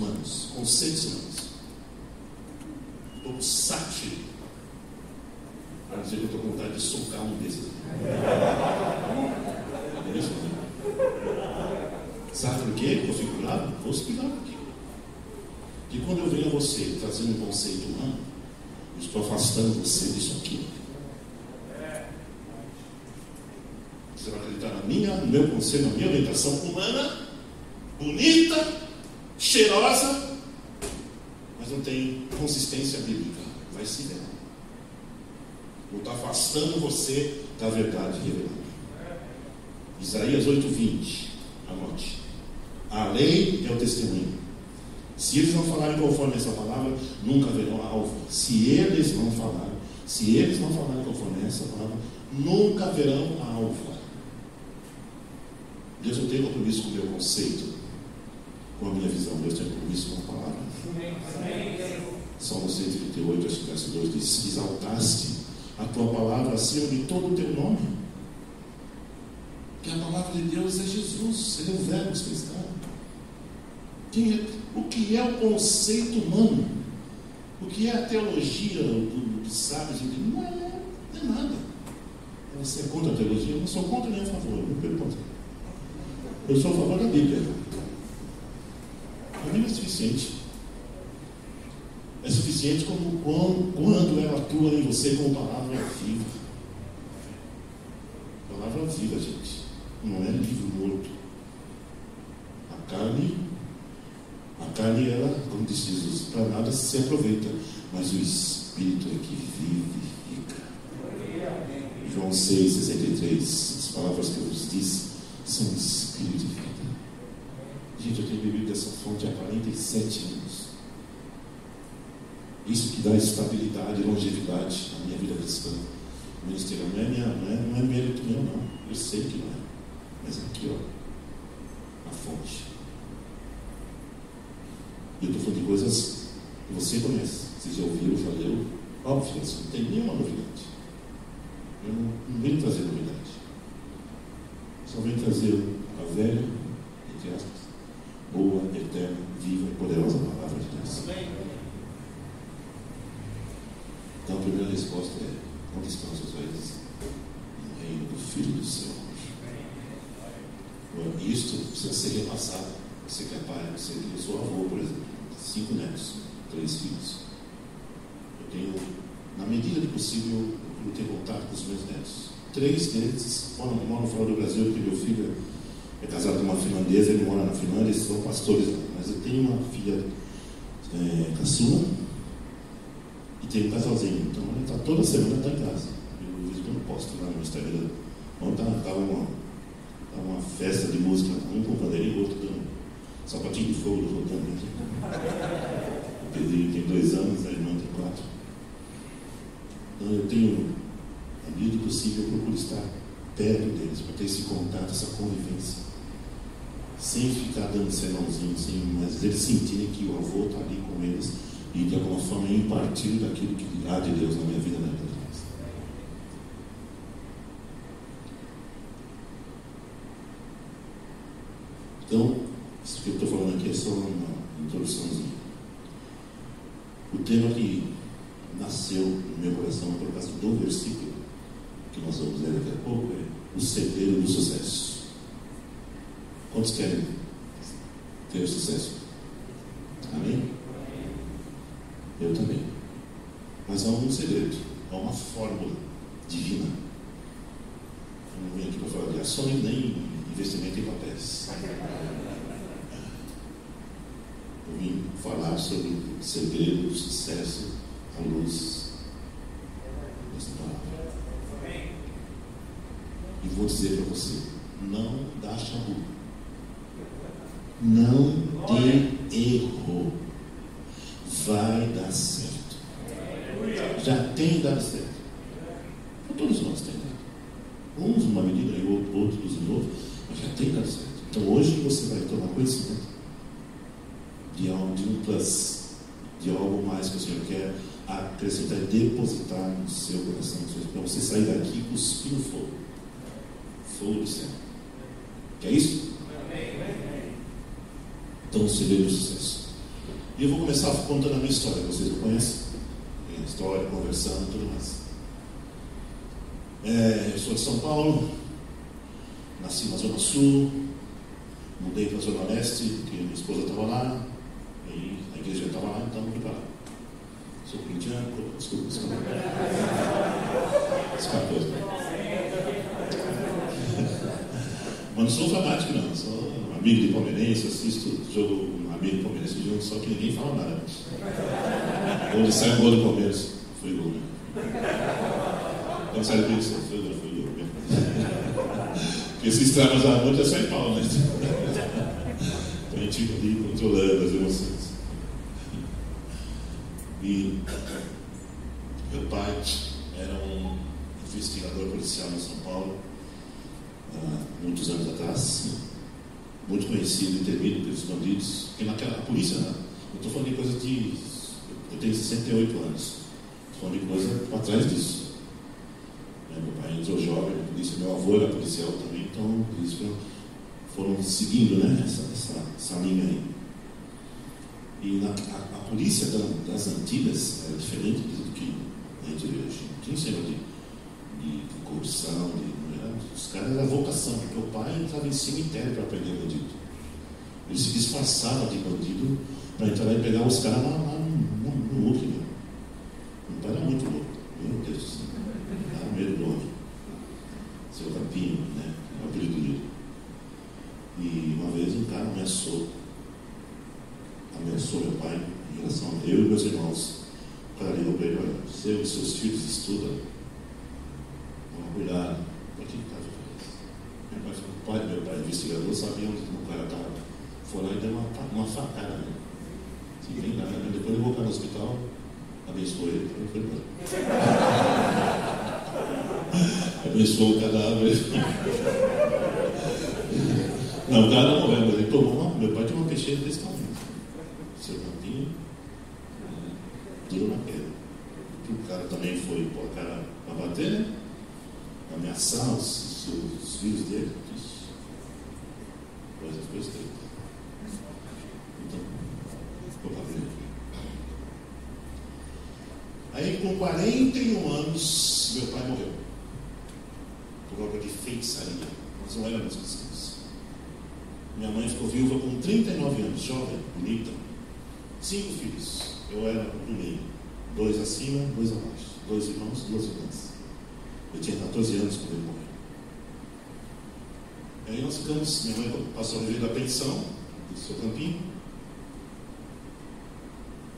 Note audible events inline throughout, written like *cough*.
humanos, conceitos humanos. Um pouco sátiro. Para dizer que eu estou com vontade de socar um desses. É isso? Sabe por quê? Bravo? Vou explicar por quê. Que quando eu venho a você trazendo um conceito humano, eu estou afastando você disso aqui. Você vai acreditar na minha, no meu conselho, na minha orientação humana, bonita, cheirosa, mas não tem consistência bíblica. Vai se ver. Vou estar afastando você da verdade revelada. Isaías 8,20. Anote. A lei é o testemunho. Se eles não falarem conforme essa palavra, nunca haverão alvo. Se eles não falarem, se eles não falarem conforme essa palavra, nunca haverão alvo. Deus não tem compromisso com o meu conceito, com a minha visão. Deus tem compromisso com a palavra. Salmo 138, verso 2 diz: Exaltaste a tua palavra acima de todo o teu nome. Que a palavra de Deus é Jesus, ele é o verbo. Quem é, o que é o conceito humano? O que é a teologia dos do sábios? Não é, não é nada. Você é contra a teologia? Eu não sou contra nem a favor. Não pergunta. Eu sou a favor da Bíblia. A Bíblia é suficiente. É suficiente como quando, quando ela atua em você com palavra viva. Palavra viva, gente. Não é livro morto. A carne, a carne, ela, como diz Jesus, para nada se aproveita. Mas o Espírito é que vivifica. João 6, 63. As palavras que eu vos disse são espírito vida. Gente, eu tenho bebido dessa fonte há 47 anos. Isso que dá estabilidade e longevidade na minha vida cristã. O ministério não é, minha, não, é, não é mérito meu, não. Eu sei que não é. Mas aqui, ó, a fonte. E eu estou falando de coisas que você conhece. Você já ouviu, já leu. Óbvio, isso não tem nenhuma novidade. Eu não, não venho trazer novidade. Só venho trazer a velha, entre aspas, boa, eterna, viva e poderosa palavra de Deus. Então a primeira resposta é: onde estão as raízes? No reino do Filho do Céu. Isto precisa ser repassado. Você que é pai, você que eu sou avô, por exemplo, cinco netos, três filhos. Eu tenho, na medida do possível, eu ter contato com os meus netos. Três deles moram, moram fora do Brasil, porque meu filho é casado com uma finlandesa, ele mora na Finlândia, eles são pastores lá. Mas eu tenho uma filha é, caçula e tenho um casalzinho. Então ele está toda semana está em casa. Eu vejo que eu posto lá no Instagram. Ontem estava uma, uma festa de música, um com pandeirinho e outro dando sapatinho de fogo rodando aqui. O Pedrinho tem dois anos, a irmã tem quatro. Então eu tenho, na medida do possível, eu procuro estar perto deles, para ter esse contato, essa convivência. Sem ficar dando sermãozinho, mas eles sentirem que o avô está ali com eles e de alguma forma impartir daquilo que há de Deus na minha vida na vida deles. Então, isso que eu estou falando aqui é só uma introduçãozinha. O tema que nasceu no meu coração por causa do versículo que nós vamos ler daqui a pouco é o segredo do sucesso. Quantos querem ter sucesso? Amém? Eu também. Mas há um segredo, há uma fórmula divina. Eu não vim aqui para falar de ações nem investimento em papéis. Eu vim falar sobre o segredo do sucesso à luz. E vou dizer para você: não dá chabu. Não tem erro. Vai dar certo. Já tem dado certo. Todos nós temos dado. Uns numa medida e outros em outra, mas já tem dado certo. Então hoje você vai tomar conhecimento de algo, de um plus, de algo mais que o Senhor quer acrescentar e depositar no seu coração, para você sair daqui cuspindo fogo. Fogo do céu. É isso? Então, o segredo do sucesso. E eu vou começar contando a minha história, vocês me conhecem? Minha história, conversando e tudo mais. É, eu sou de São Paulo, nasci na Zona Sul, mudei para a Zona Leste, porque minha esposa estava lá, e a igreja estava lá, então mudei para lá. Sou corintiano, desculpa, desculpa. Escapou. Mas não sou fanático, não. Sou amigo de palmeirense, assisto jogo amigo do Palmeirense junto, só que ninguém fala nada. Onde sai o gol do Palmeiras, foi gol, né? Quando sai do isso, foi gol, foi gol. Porque se extravasar muito é só em pau, né? Então a gente ali controlando as emoções. E *coughs* meu pai era um investigador policial em São Paulo, há muitos anos atrás, muito conhecido e temido pelos bandidos, porque naquela polícia, né? eu estou falando de coisa de. Eu tenho 68 anos, estou falando de coisa para trás disso. Né? Meu pai entrou jovem na polícia, meu avô era policial também, então eles foram seguindo né? essa, essa, essa linha aí. E na, a, a, polícia das antigas era diferente do que a gente vê hoje. Tinha esse de, de, de corrupção, de, era, os caras eram vocação, porque o pai entrava em cemitério para prender bandido. Ele se disfarçava de bandido para entrar lá e pegar os caras lá, no, no, Hulk. Né? O pai era muito louco. Meu Deus do céu. Dava medo do homem. Seu Capinho, né? É o apelido dele. E uma vez um cara ameaçou abençoe, meu Pai, em relação a eu e meus irmãos. O cara ligou para ele, olha, você e seus filhos estudam, toma cuidado. Por que está Meu pai falou, pai, meu pai, investigador, sabia onde o cara estava. Foi lá e deu uma, uma facada nele. Sem nem nada, né? depois levou o cara no hospital, abençoou ele, e foi embora. Abençoou o cadáver. Não, o cara não morreu, mas ele tomou uma. Meu pai tinha uma peixeira desse tamanho seu campinho, duro na pedra. O cara também foi pôr a cara para bater, né? ameaçar os, os, os filhos dele. Coisa foi estreita. Então, ficou para ver. Aí, com 41 anos, meu pai morreu. Por obra de feitiçaria. Nós não éramos cristãos. Minha mãe ficou viúva com 39 anos, jovem, bonita Cinco filhos. Eu era do meio. Dois acima, dois abaixo. Dois irmãos, duas irmãs. Eu tinha 14 anos quando ele morreu. Aí nós ficamos, minha mãe passou a viver da pensão do seu campinho.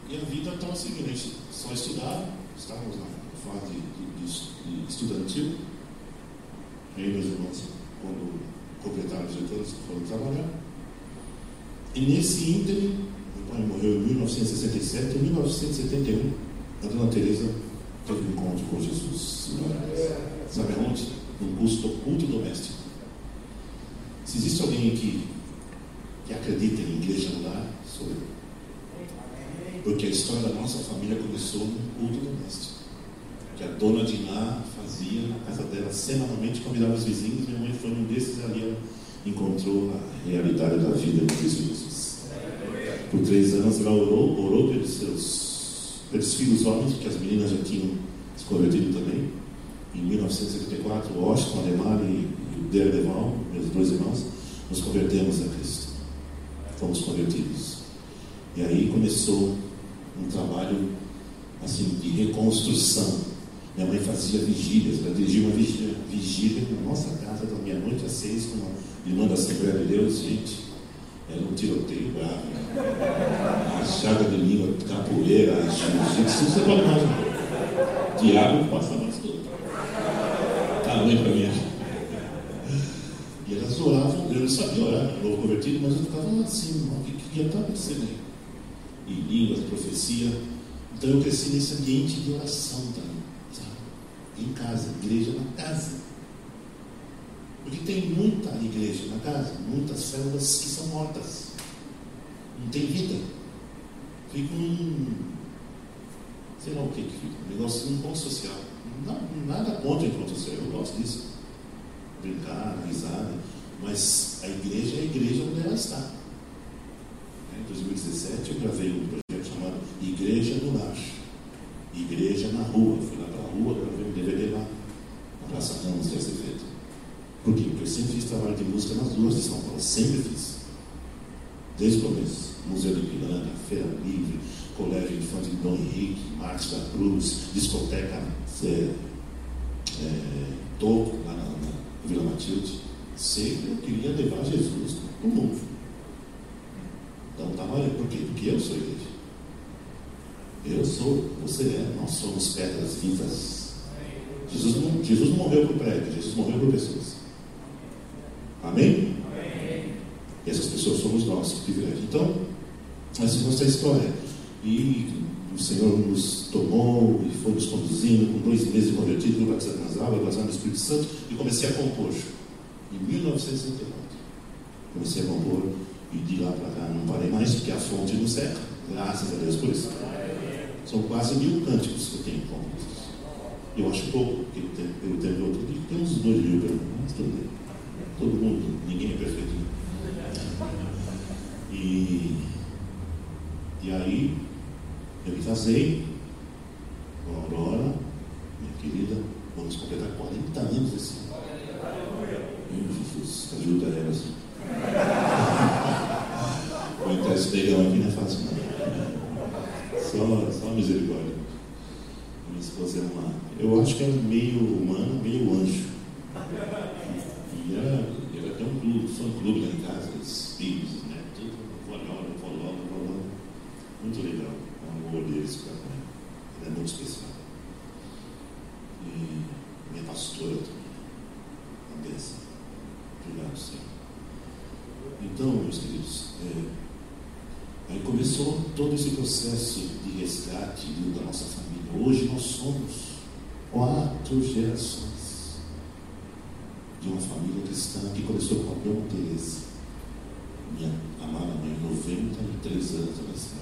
E a vida estava seguindo, a gente só estudava, estávamos na fase de, de, de estudantil. E meus irmãos, quando completaram 18 anos, foram trabalhar. E nesse ínterim, morreu em 1967, em 1971, a dona Teresa teve um encontro com Jesus. Sabe aonde? No culto, culto doméstico. Se existe alguém aqui que acredita em igreja no sou eu. Porque a história da nossa família começou no culto doméstico. Que a dona de lá fazia na casa dela semanalmente, convidava os vizinhos. Minha mãe foi num desses ali ela encontrou a realidade da vida de Jesus por três anos, ela orou, orou pelos seus pelos filhos homens, porque as meninas já tinham se convertido também. Em 1974, o Washington, Ademar e, o Derdeval, meus dois irmãos, nos convertemos a Cristo. Fomos convertidos. E aí começou um trabalho assim de reconstrução. Minha mãe fazia vigílias, ela dirigia uma vigília, vigília na nossa casa da meia-noite às seis com a irmã da Assembleia de Deus, gente. Era um tiroteio bravo. A chaga de língua, capoeira, jiu-jitsu, você pode imaginar. Diabo passa mais tudo. Tá ruim para mim. E elas oravam, eu não sabia orar, novo convertido, mas eu ficava assim, o que, que está acontecendo aí? E línguas, profecia. Então eu cresci nesse ambiente de oração também, sabe? Em casa, igreja na casa. Porque tem muita igreja na casa, muitas células que são mortas. Não tem vida. Ficam num. sei lá o que que fica. Um negócio um ponto social. Não, nada contra o ponto social, eu gosto disso. Brincar, risada. Mas a igreja é a igreja onde ela está. Né, em 2017 eu gravei um projeto chamado Igreja no Lar. Igreja na Rua. Fui lá para a rua, sempre fiz trabalho de música nas ruas de São Paulo, sempre fiz. Desde o começo. Museu de Piranga, Feira Livre, Colégio de Dom Henrique, Marcos da Cruz, discoteca é, é, Toco, lá na, na Vila Matilde. Sempre eu queria levar Jesus para o mundo. Então estava tá por quê? Porque eu sou igreja. Eu sou, você é, nós somos pedras vivas. Jesus não, Jesus não morreu por prédio, Jesus morreu por pessoas. Amém? Amém? Essas pessoas somos nós, que privilégio. Então, assim nossa história. E o Senhor nos tomou e foi nos conduzindo, com dois meses convertido, fui batizado nas aulas, batizado no Espírito Santo, e comecei a compor. Em 1964. Comecei a compor e de lá para cá não parei mais, porque a fonte não seca. Graças a Deus por isso. São quase mil cânticos que eu tenho compostos. Eu acho pouco, porque pelo tempo do outro dia tem uns dois mil, mas tudo bem. Todo mundo, ninguém é perfeito. E, e aí, eu me casei com a Aurora, minha querida, vamos completar 40 anos *laughs* esse ano. Meu Jesus, ajuda ela. Assim. Aguentar esse negão aqui não é fácil, não. Só, só misericórdia. Minha esposa é uma. Eu acho que é meio humana, meio anjo. E ela, ela tem um clube, lá em casa, os filhos, né? Tudo, folhora, folhora, folhora. Muito legal. O amor deles para mim. É muito especial. E minha pastora também. Uma bênção. Obrigado, Senhor. Então, meus queridos, é, aí começou todo esse processo de resgate da nossa família. Hoje nós somos quatro gerações família cristã que começou com a Dona Teresa. Minha amada mãe, 93 anos ela está.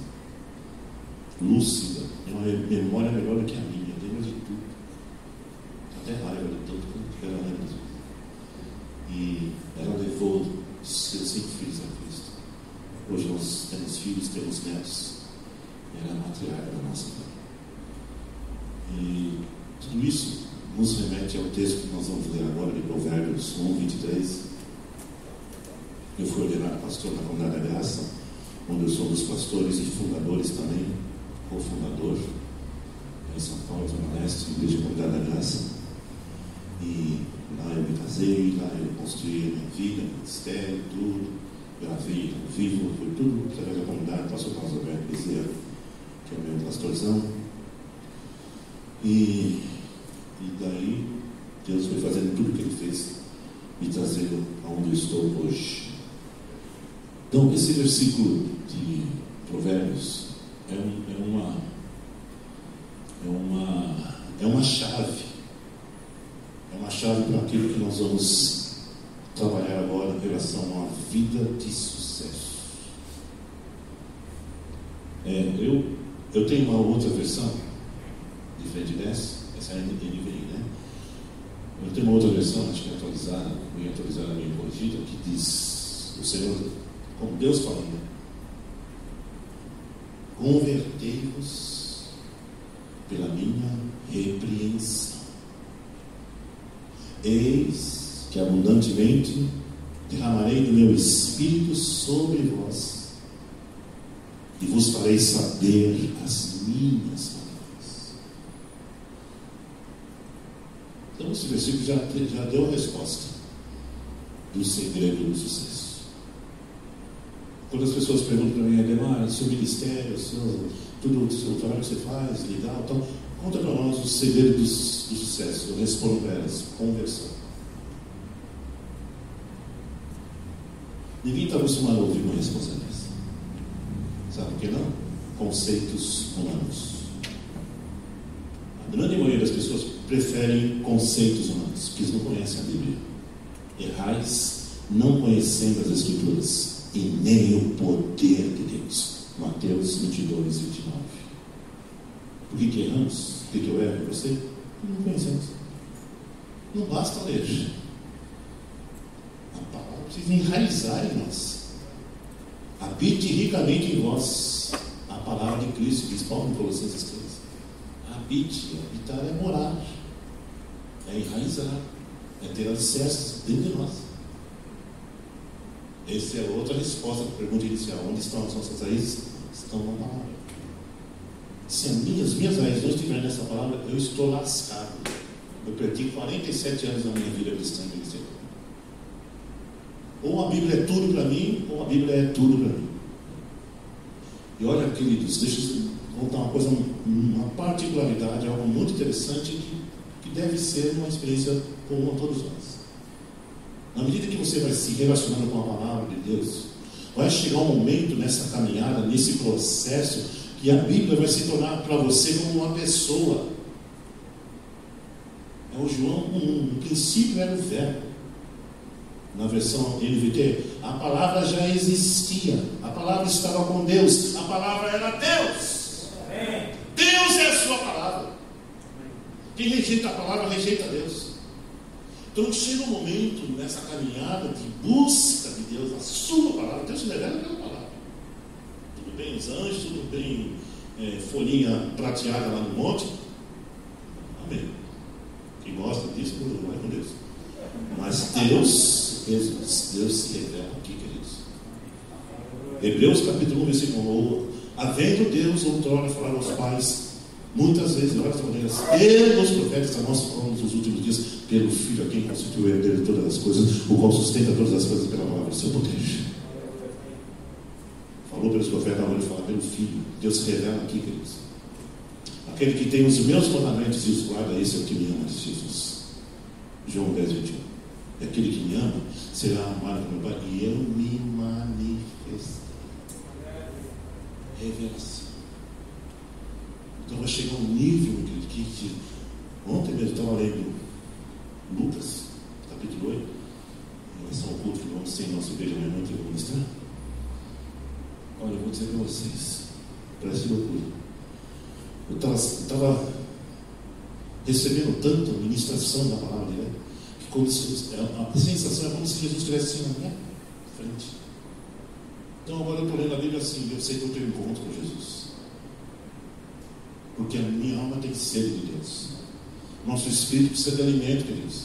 Lúcida, é uma memória melhor do que a minha, lembra de tudo. Até raiva de tanto que ela lembra de tudo. E ela levou seus cinco filhos a Cristo. Hoje nós temos filhos, temos netos. Ela é a matriarca da nossa família. E tudo isso nos remete ao texto que nós vamos ler agora de Provérbios 1, 23. Eu fui ordenado pastor na Comunidade da Graça, onde eu sou um dos pastores e fundadores também, cofundador, em São Paulo, Zona Leste, Igreja Comunidade da Graça. E lá eu me casei, lá eu construí a minha vida, ministério, tudo. Gravei ao vivo, foi tudo através da comunidade, pastor Carlos Alberto Bezerra, que é o meu pastorzão. E e daí, Deus foi fazendo tudo o que Ele fez, me trazendo aonde eu estou hoje. Então, esse versículo de Provérbios é, um, é uma é uma é uma chave é uma chave para aquilo que nós vamos trabalhar agora em relação a uma vida de sucesso. É, eu, eu tenho uma outra versão, diferente dessa, essa é a NVI? Eu tenho uma outra versão, acho que é atualizada, meio atualizada, meio corrigida, que diz: o Senhor, como Deus falando, né? convertei-vos pela minha repreensão. Eis que abundantemente derramarei do meu espírito sobre vós e vos farei saber as minhas palavras. Então, esse versículo já, já deu a resposta do segredo do sucesso. Quando as pessoas perguntam para mim, Ademar, seu ministério, seu, tudo o seu trabalho que você faz, legal, então, conta para nós o segredo do, do sucesso. Eu respondo para elas: conversão. Ninguém está acostumado a ouvir uma resposta dessa. Sabe por que não? Conceitos humanos. A grande maioria das pessoas preferem conceitos humanos, porque eles não conhecem a Bíblia. Errais não conhecendo as Escrituras e nem o poder de Deus. Mateus 22, 29. Por que, que erramos? Por que, que eu erro você? Não conhecemos. Não basta ler. A palavra precisa enraizar em nós. Habite ricamente em vós a palavra de Cristo, diz Paulo em Colossenses 3 habite. Habitar é morar, é enraizar, é ter alicerces dentro de nós. Essa é outra resposta para a pergunta inicial: onde estão as nossas raízes? Estão na palavra. Se as minhas, minhas raízes não estiverem nessa palavra, eu estou lascado. Eu perdi 47 anos da minha vida cristã em Ou a Bíblia é tudo para mim, ou a Bíblia é tudo para mim. E olha, queridos, deixa eu contar uma coisa, uma particularidade, algo muito interessante que deve ser uma experiência comum a todos nós. Na medida que você vai se relacionando com a palavra de Deus, vai chegar um momento nessa caminhada, nesse processo, que a Bíblia vai se tornar para você como uma pessoa. É o João 1. No princípio era o verbo. Na versão NVT, a palavra já existia. A palavra estava com Deus. A palavra era Deus. Deus é a sua palavra. Quem rejeita a palavra, rejeita Deus. Então chega um momento nessa caminhada de busca de Deus, a sua palavra. Deus se revela pela palavra bem os anjos, tudo bem é, folhinha prateada lá no monte. Amém. Quem gosta disso, vai com Deus. Mas Deus, Deus, Deus se revela aqui, queridos. Hebreus capítulo 1, versículo 1. Havendo Deus outrora falar aos pais, muitas vezes, de várias maneiras, pelos profetas a nossa como nos últimos dias, pelo Filho a quem constituiu o herdeiro de todas as coisas, o qual sustenta todas as coisas pela palavra do seu poder falou pelos profetas, agora ele fala pelo Filho. Deus se revela aqui, queridos. Aquele que tem os meus mandamentos e os guarda, esse é o que me ama, disse Jesus. João 10, 21. E aquele que me ama será amado pelo Pai, e eu me manifestarei. Revelação. Então vai chegar um nível, que, que ontem mesmo eu estava lendo Lucas, capítulo 8, em relação ao que vamos ter em nossa igreja amanhã, eu vou ministrar. Olha, eu vou dizer para vocês, parece loucura. Eu estava recebendo tanto a ministração da palavra dele, que como se, é, a sensação é como se Jesus estivesse assim na minha frente. Então agora eu estou lendo a Bíblia assim, eu sei que eu tenho encontro com Jesus. Porque a minha alma tem sede de Deus. Nosso espírito precisa de alimento, queridos.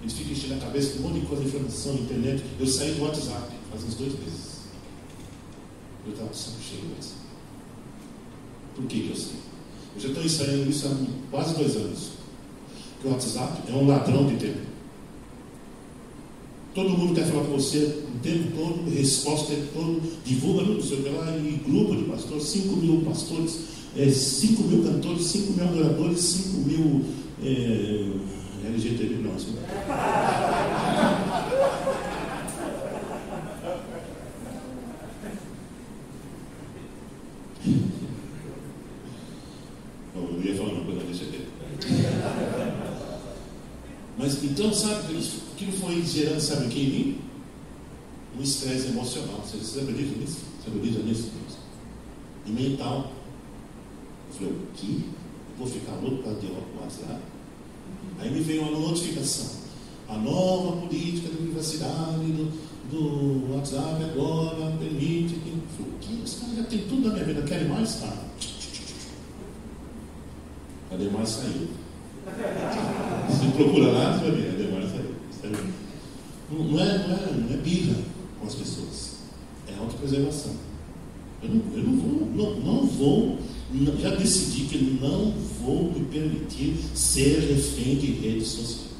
Eles ficam enchendo a cabeça com um monte de coisa, informação, internet. Eu saí do WhatsApp faz uns dois meses. Eu estava de saco cheio dessa. Por que, que eu sei? Eu já estou ensaiando isso há quase dois anos. Que o WhatsApp é um ladrão de tempo. Todo mundo quer falar com você o tempo todo, resposta o tempo todo, divulga no seu lá, e grupo de pastores, 5 mil pastores, 5 é, mil cantores, 5 mil adoradores, 5 mil é, LGTB, não, assim. Então, sabe, aquilo foi gerando, sabe o que em mim? Um estresse emocional. Você, acredita nisso? Você acredita nisso? E mental. Eu falei, o quê? Eu vou ficar louco para ter o WhatsApp? Aí me veio uma notificação. A nova política de privacidade do, do WhatsApp agora permite que. Eu falei, o quê? Os caras já tem tudo na minha vida, querem mais? Tá. Cadê mais saiu? *laughs* Se procura lá, você vai ver, a sair. Não é, não, é, não é birra com as pessoas, é autopreservação. Eu não, eu não vou, não, não vou, já decidi que não vou me permitir ser refém de redes sociais.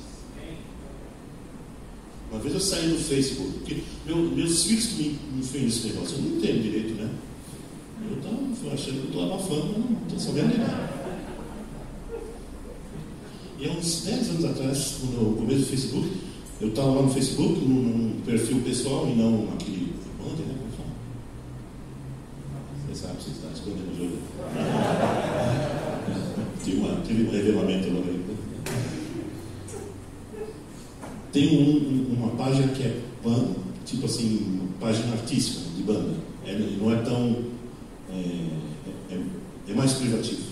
Uma vez eu saí no Facebook, porque meu, meus filhos que me, me fez esse negócio, eu não entendo direito, né? Eu estava achando que estou abafando, não estou sabendo nada. E há uns 10 anos atrás, no começo do Facebook, eu estava lá no Facebook, num, perfil pessoal e não naquele. Ontem, né? Você sabe, você está escondendo o jogo. Tive, revelamento lá. Tem um, uma página que é pan, tipo assim, página artística de banda. É, não é tão. É, é, é mais privativo.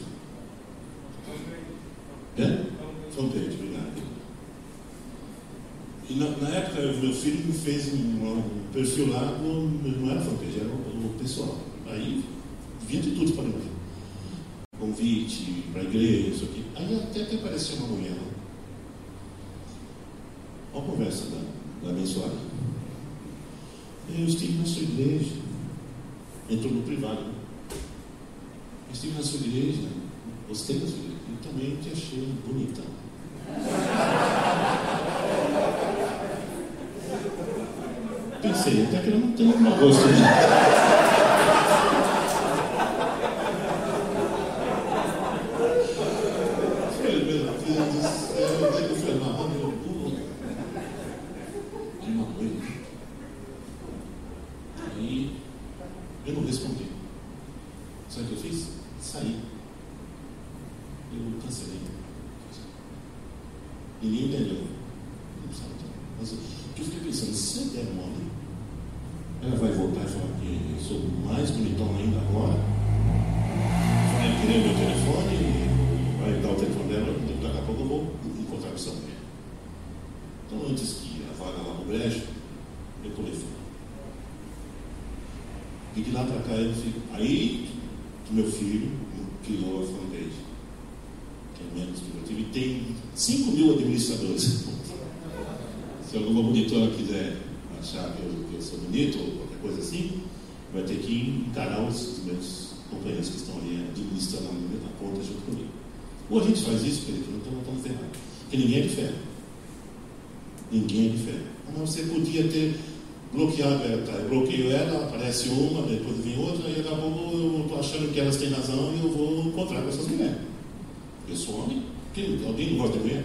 É? Contente, obrigado. E na, na, época, meu filho me fez um, um perfil lá, no, não era fanpage, era o, o pessoal. Aí, vinha de tudo para mim. Como convite para a igreja, isso aqui. Aí até que apareceu uma mulher. Olha a conversa da, da abençoada. Eu estive na sua igreja. Entrou no privado. Eu estive na sua igreja. Gostei da sua igreja. Eu também te achei bonita. Pensei, até que ela não tem um gosto. todos. Se alguma monitora quiser achar que eu, que eu, sou bonito ou qualquer coisa assim, vai ter que encarar os, os meus companheiros que estão ali é, administrando a conta junto comigo. Ou a gente faz isso, Felipe, não estamos errados. Porque ninguém é de ferro. Ninguém é de ferro. Mas você podia ter bloqueado, tá, eu bloqueio ela, aparece uma, depois vem outra, e daqui a pouco eu estou achando que elas têm razão e eu vou encontrar com essas mulheres. Eu sou homem. Alguém não gosta de mulher?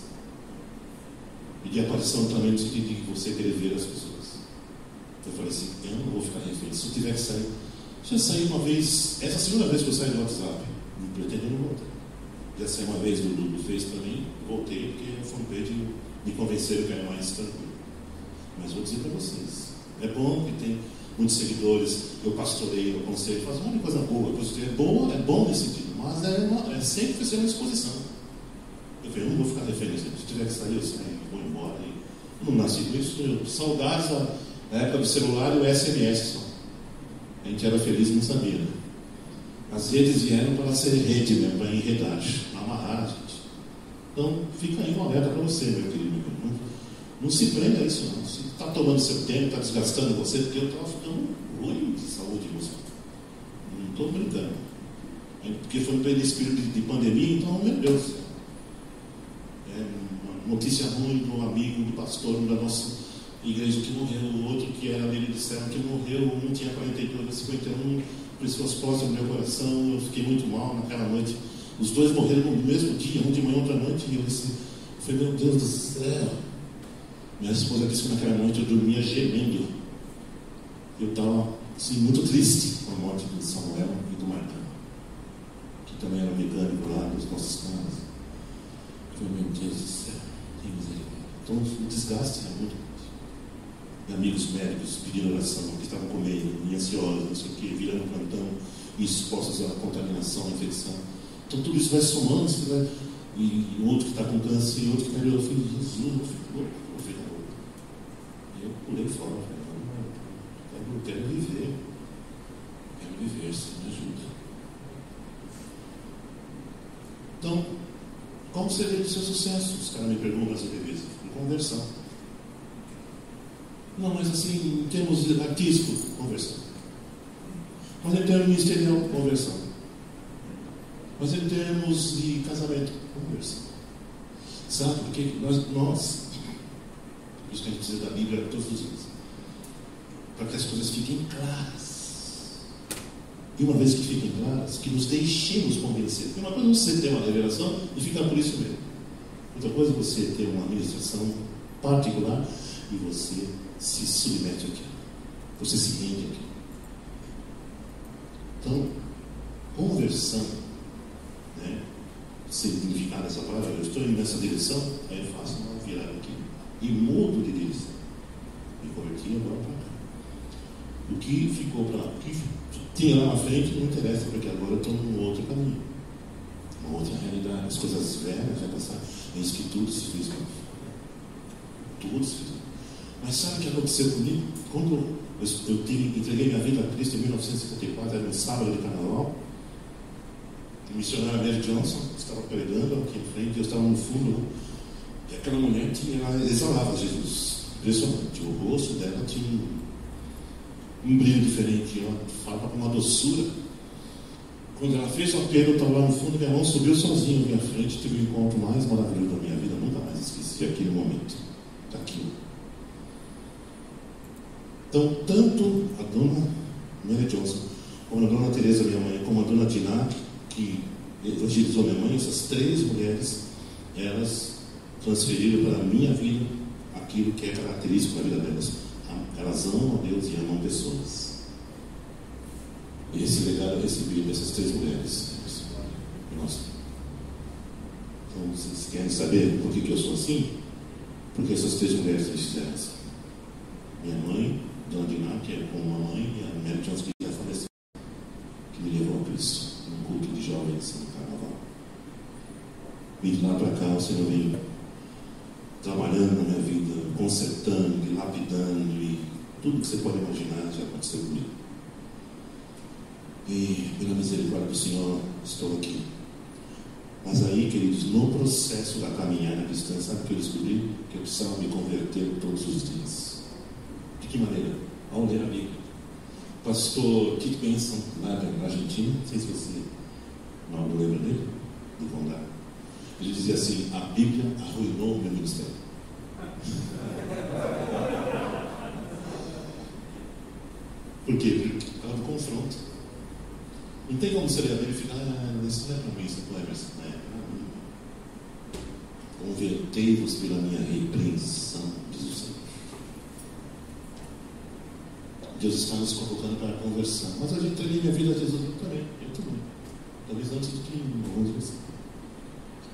Já saí uma vez, essa é a segunda vez que eu saí do WhatsApp, não pretendo não voltar. Já saí uma vez, o Dudu fez para mim, voltei porque a fanpage me convenceram que era mais tranquilo. Mas vou dizer para vocês, é bom que tem muitos seguidores, eu pastoreio, eu aconselho, faço uma coisa boa. É boa, é bom nesse sentido, mas é, uma, é sempre ser uma exposição. Eu falei, eu não vou ficar referência, se tiver que sair, eu saio, vou. Eu não nasci com isso, saudades da época do celular e o SMS só. A gente era feliz e não sabia. Né? As redes vieram para ser rede mesmo, para enredar, amarrar a gente. Então, fica aí um alerta para você, meu querido. Não, não se prenda a isso, não. Se está tomando seu tempo, está desgastando você, porque eu estava ficando ruim de saúde emocional. Não estou brincando. É porque foi no período de pandemia, então, meu Deus. Notícia ruim do amigo, do pastor, da nossa igreja que morreu, outro que era dele disseram que morreu, um tinha 42, 51, por isso as costas no meu coração, eu fiquei muito mal naquela noite. Os dois morreram no mesmo dia, um de manhã, outro à noite, e eu disse, falei, meu Deus do céu. Minha esposa disse que naquela noite eu dormia gemendo. Eu estava assim, muito triste com a morte do Samuel e do Marcão, que também era mecânico lá dos nossos caras. Falei, meu Deus do céu. Então o desgaste é muito amigos médicos pedindo oração, que estavam comendo, ansiosos, não sei o quê, virando plantão, expostos à contaminação, à infecção. Então tudo isso vai somando, você vai, e, e outro que está com câncer, e outro que está eu Jesus, eu fico louco, eu fico louco. E eu pulei fora, falei, eu quero viver, eu quero viver, Senhor, me ajuda. Então, como seria o seu sucesso? Os caras me perguntam às vezes, conversão. Não, mas assim, em termos artísticos, conversão. Mas em termos ministerial, conversão. Mas em termos de casamento, conversão. Sabe? Porque nós, nós Por isso que a gente precisa da Bíblia todos os dias. Para que as coisas fiquem claras. E uma vez que fiquem claras, que nos deixemos convencer. Porque uma coisa é você ter uma revelação e ficar por isso mesmo. Outra coisa é você ter uma administração particular e você se submete àquilo. Você se rende àquilo. Então, conversão, né? significado dessa palavra, eu estou indo nessa direção, aí eu faço uma virada aqui e mudo de direção. Me converti agora para. O que ficou para o que tinha lá na frente não interessa, porque agora eu estou num outro caminho, uma outra realidade. As coisas velhas já passaram. É isso que tudo se fez para Tudo se fez. Mas sabe o que aconteceu comigo? Quando eu, eu tive, entreguei minha vida a Cristo em 1954, era um sábado de carnaval, o missionário Mary Johnson estava pregando aqui em frente, eu estava no fundo, e aquela mulher tinha, ela exalava Jesus. Impressionante. O rosto dela tinha um, um brilho diferente, ela falava com uma doçura. Quando ela fez eu estava lá no fundo, minha mão subiu sozinho à minha frente, tive o encontro mais maravilhoso da minha vida, nunca mais esqueci aquele momento, daquilo. Então, tanto a dona Mary Johnson, como a dona Teresa, minha mãe, como a dona Diná, que evangelizou minha mãe, essas três mulheres, elas transferiram para a minha vida aquilo que é característico da vida delas. Elas amam a Deus e amam pessoas. E esse legado eu recebi dessas três mulheres. Nossa. Então, vocês querem saber por que, que eu sou assim? Porque essas três mulheres me fizeram assim. Minha mãe, Dona Diná, que é como uma mãe, e a Mary Jones, que já faleceu, que me levou a Cristo culto de jovens no carnaval. Vim de lá para cá, o Senhor vem trabalhando na minha vida, consertando, lapidando, e tudo que você pode imaginar já aconteceu comigo. E pela misericórdia do Senhor, estou aqui. Mas aí, queridos, no processo da caminhada cristã, sabe o que eu descobri? Que eu precisava me converter todos os dias. De que maneira? Ao ler a Bíblia. Pastor Tito Benson, lá na Argentina, não sei se você não lembra dele? Do Condado. Ele dizia assim: a Bíblia arruinou o meu ministério. *laughs* Por quê? Porque ela do confronto. Não tem como ler a e ficar, ah, isso não é para mim, isso é para. Não é para mim. Convertei-vos pela minha repreensão, diz o Senhor. Deus está nos convocando para a conversão. Mas a gente entreguei minha vida a Jesus eu também. Eu também. Talvez antes do que alguns assim.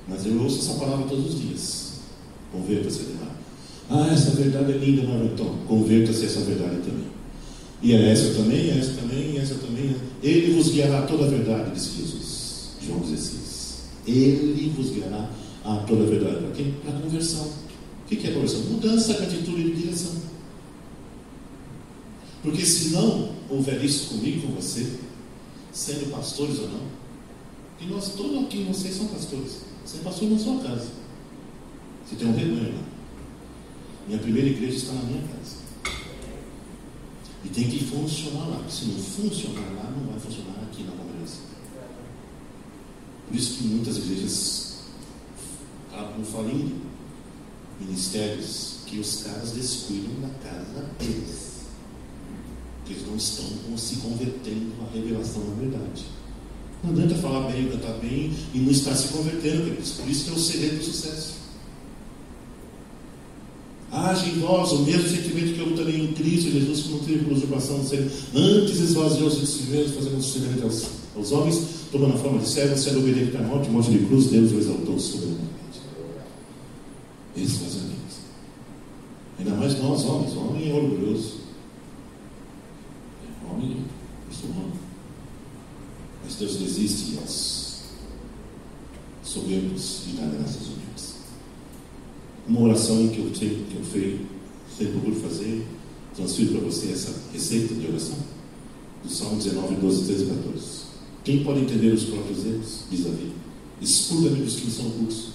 Mas eu ouço essa palavra todos os dias. Converta-se, Ademar. Ah, essa verdade é linda, Marotão. Converta-se essa verdade também. E é essa também, é essa também, e essa também. Ele vos guiará toda a verdade, disse Jesus. João 16. Ele vos guiará a toda a verdade. Para quê? Para a conversão. O que é conversão? Mudança de atitude de direção. Porque se não houver isso comigo, com você, sendo pastores ou não, e nós todos aqui, vocês são pastores, você é pastor na sua casa. Você tem um rebanho lá. Minha primeira igreja está na minha casa. E tem que funcionar lá. Se não funcionar lá, não vai funcionar aqui na congregação. Por isso que muitas igrejas acabam falindo ministérios que os caras descuidam da casa deles. Eles não estão se convertendo à revelação da verdade. Não adianta falar bem, cantar bem e não estar se convertendo. Por isso que é o segredo do sucesso. Age em vós o mesmo sentimento que eu também em Cristo Jesus, que não teve por do ser. Antes esvaziou-se de si mesmo, fazendo semelhante aos, aos homens, tomando a forma de servo, sendo obediente à morte, morte de cruz, Deus o exaltou soberanamente. Esvaziamento. Ainda mais nós, homens. O homem é orgulhoso. É homem muçulmano. Mas Deus resiste aos soberbos e dá graças. Uma oração que eu, sempre, que eu fei, sempre procuro fazer, transfiro para você essa receita de oração, do Salmo 19, 12, 13 e 14. Quem pode entender os próprios erros? Diz a vida. Expurga-me dos que são ocultos.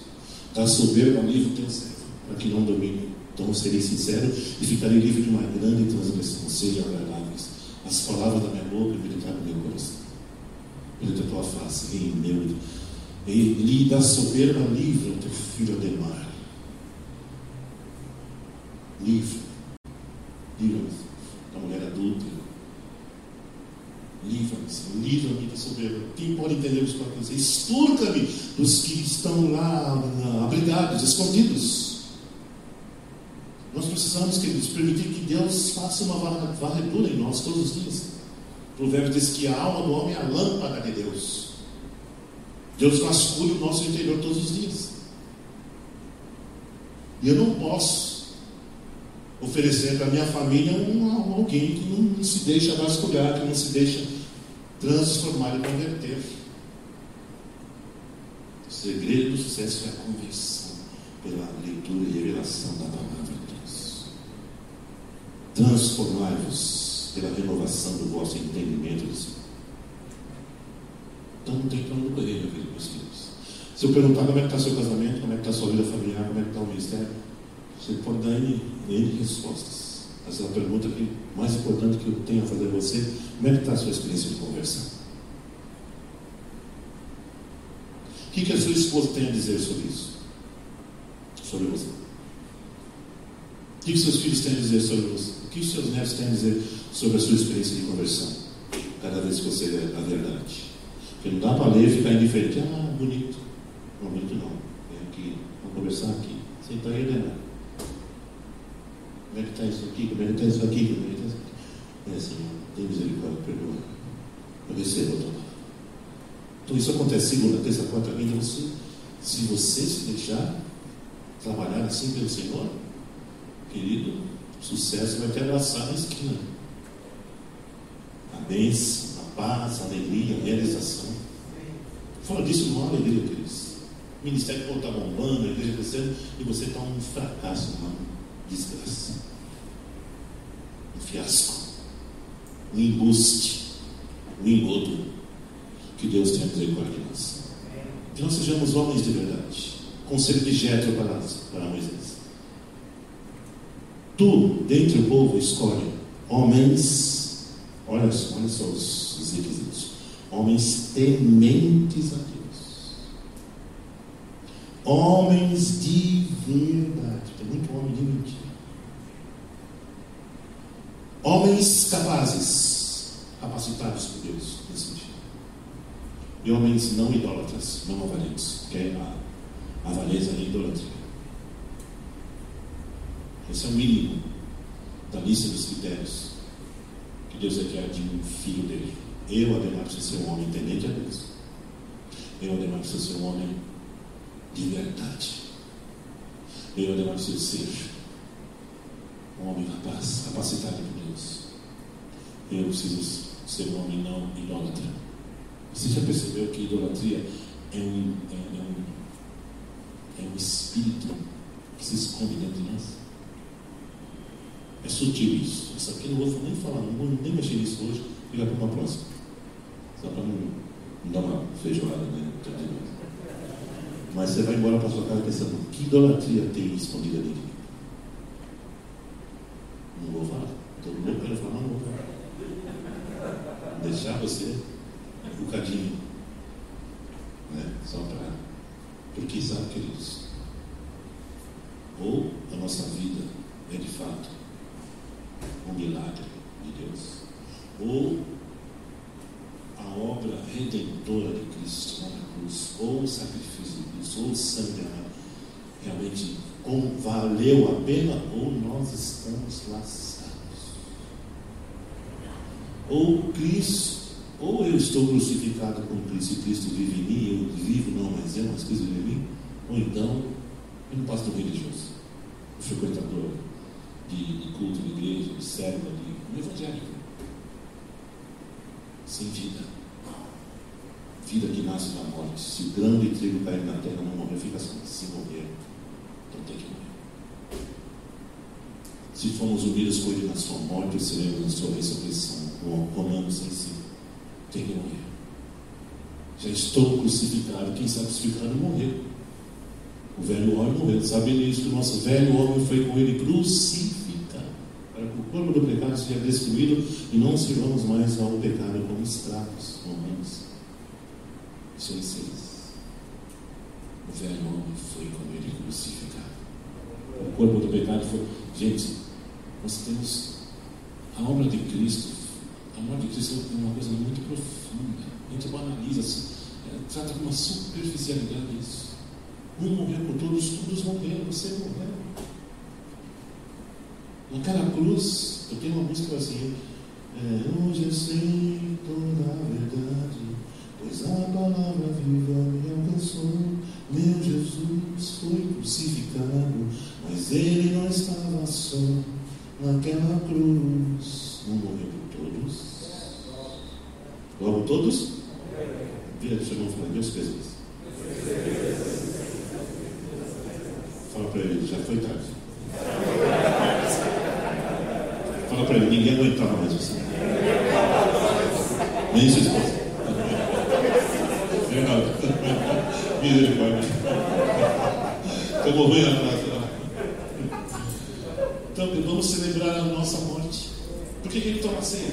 Da soberba livre teu servo, para que não domine. Então serei sincero e ficarei livre de uma grande transgressão. Sejam agradáveis as palavras da minha boca e meditar no meu coração. Pela tua face, em meu. E da soberba livre o teu filho Ademar Livra. Livra-me da mulher adulta. Livra-me, Senhor. Livra-me da soberba. Quem pode entender os próprios? Expurga-me dos que estão lá abrigados, escondidos. Nós precisamos, queridos, permitir que Deus faça uma varredura em nós todos os dias. O provérbio diz que a alma do homem é a lâmpada de Deus. Deus vasculha o nosso interior todos os dias. E eu não posso oferecer para a minha família um, alguém que não se deixa vasculhar, que não se deixa transformar e converter. O segredo do sucesso é a conversão pela leitura e revelação da palavra de Deus. Transformai-vos pela renovação do vosso entendimento. Então não tem onde correr, meu querido, meus filhos. Se eu perguntar como é que está seu casamento, como é que está sua vida familiar, como é que está o ministério, você pode dar N, respostas. Mas a pergunta que, mais importante que eu tenho a fazer a você, como é que está a sua experiência de conversão? O que, que a sua esposa tem a dizer sobre isso? Sobre você? O que, que seus filhos têm a dizer sobre você? O que seus netos têm a dizer sobre a sua experiência de conversão? Cada vez que você é a verdade. Porque não dá para ler e ficar indiferente. Ah, bonito. Não, bonito não. Vem aqui, vamos conversar aqui. Senta aí, Helena. Como é que está isso aqui? Como é que está isso aqui? Como é que está isso aqui? É, Senhor, tem misericórdia, perdoa. Eu recebo a tua Então isso acontece segunda, terça, quarta, quinta. Você, se você se deixar trabalhar assim pelo Senhor, querido, sucesso vai te abraçar na esquina. A bênção paz, alegria, realização. Fora disso, não há alegria, queridos. O ministério estar bombando, a igreja crescendo, e você está um fracasso, uma desgraça. Um fiasco. Um embuste. Um engodo. Que Deus tenha misericórdia de nós. Que nós sejamos homens de verdade. Conselho de Jetro para, para Moisés. Tu, dentre o povo, escolhe homens. Olha, olha só os os requisitos. Homens tementes a Deus. Homens de verdade. Muito homem de mentira. Homens capazes, capacitados por Deus nesse sentido. E homens não idólatras, não avarentes, que é a avareza e a idolatria. Esse é o mínimo da lista dos critérios que Deus requer de um filho dele. Eu, Ademar, preciso ser um homem temente a Deus. Eu, Ademar, preciso ser um homem de verdade. Eu, preciso ser um homem capaz, capacitado por Deus. Eu preciso ser um homem não idólatra. Você já percebeu que idolatria é um, é, é um, é um espírito que se esconde dentro de nós? É sutil isso. Isso aqui não vou nem falar, não vou nem mexer nisso hoje. Fica para uma próxima. Só para não dar uma feijoada, né? Mas você vai embora para sua casa pensando, que idolatria tem escondida ali? Não vou falar. Todo mundo quer falar, não vou falar. Deixar você um bocadinho. Né? Só para. Porque sabe, queridos? Ou a nossa vida é de fato um milagre de Deus, ou a obra redentora de ou o sacrifício de Cristo, ou o sangue realmente com, valeu a pena, ou nós estamos lascados. Ou Cristo, ou eu estou crucificado com Cristo e Cristo vive em mim, eu vivo não mais eu, mas Cristo vive em mim, ou então eu não pastor religioso, o frequentador de, de culto de igreja, de célula, de um evangélico sem vida. Vida que nasce da morte. Se o grão de trigo cair na terra não morrer, fica assim. Se morrer, então tem que morrer. Se formos unidos com ele na sua morte, seremos na sua ressurreição. Romanos 6, tem que morrer. Já estou crucificado. Quem está crucificado morreu. O velho homem morreu. Sabe isso? Que o nosso velho homem foi com ele crucificado para que o corpo do pecado seja destruído e não sirvamos mais ao pecado como escravos. Romanos 6,6. O velho homem foi com ele crucificado. O corpo do pecado foi, Gente, nós temos a obra de Cristo. A morte de Cristo é uma coisa muito profunda. A gente banaliza, é, trata com uma superficialidade isso. Um morreu por todos, todos morreram, você morreu. Naquela cruz, eu tenho uma música assim, é, hoje eu sei toda a verdade, pois a palavra viva me alcançou. Meu Jesus foi crucificado, mas ele não estava só naquela cruz. Não morreu por todos. Logo todos? Vira do seu irmão e meus pesos. Fala para ele, já foi tarde. Fala para ele, ninguém aguentava mais você. Nem sua esposa. Verdade. Misericórdia. Estou morrendo atrás. Então, vamos celebrar a nossa morte. Por a ceia?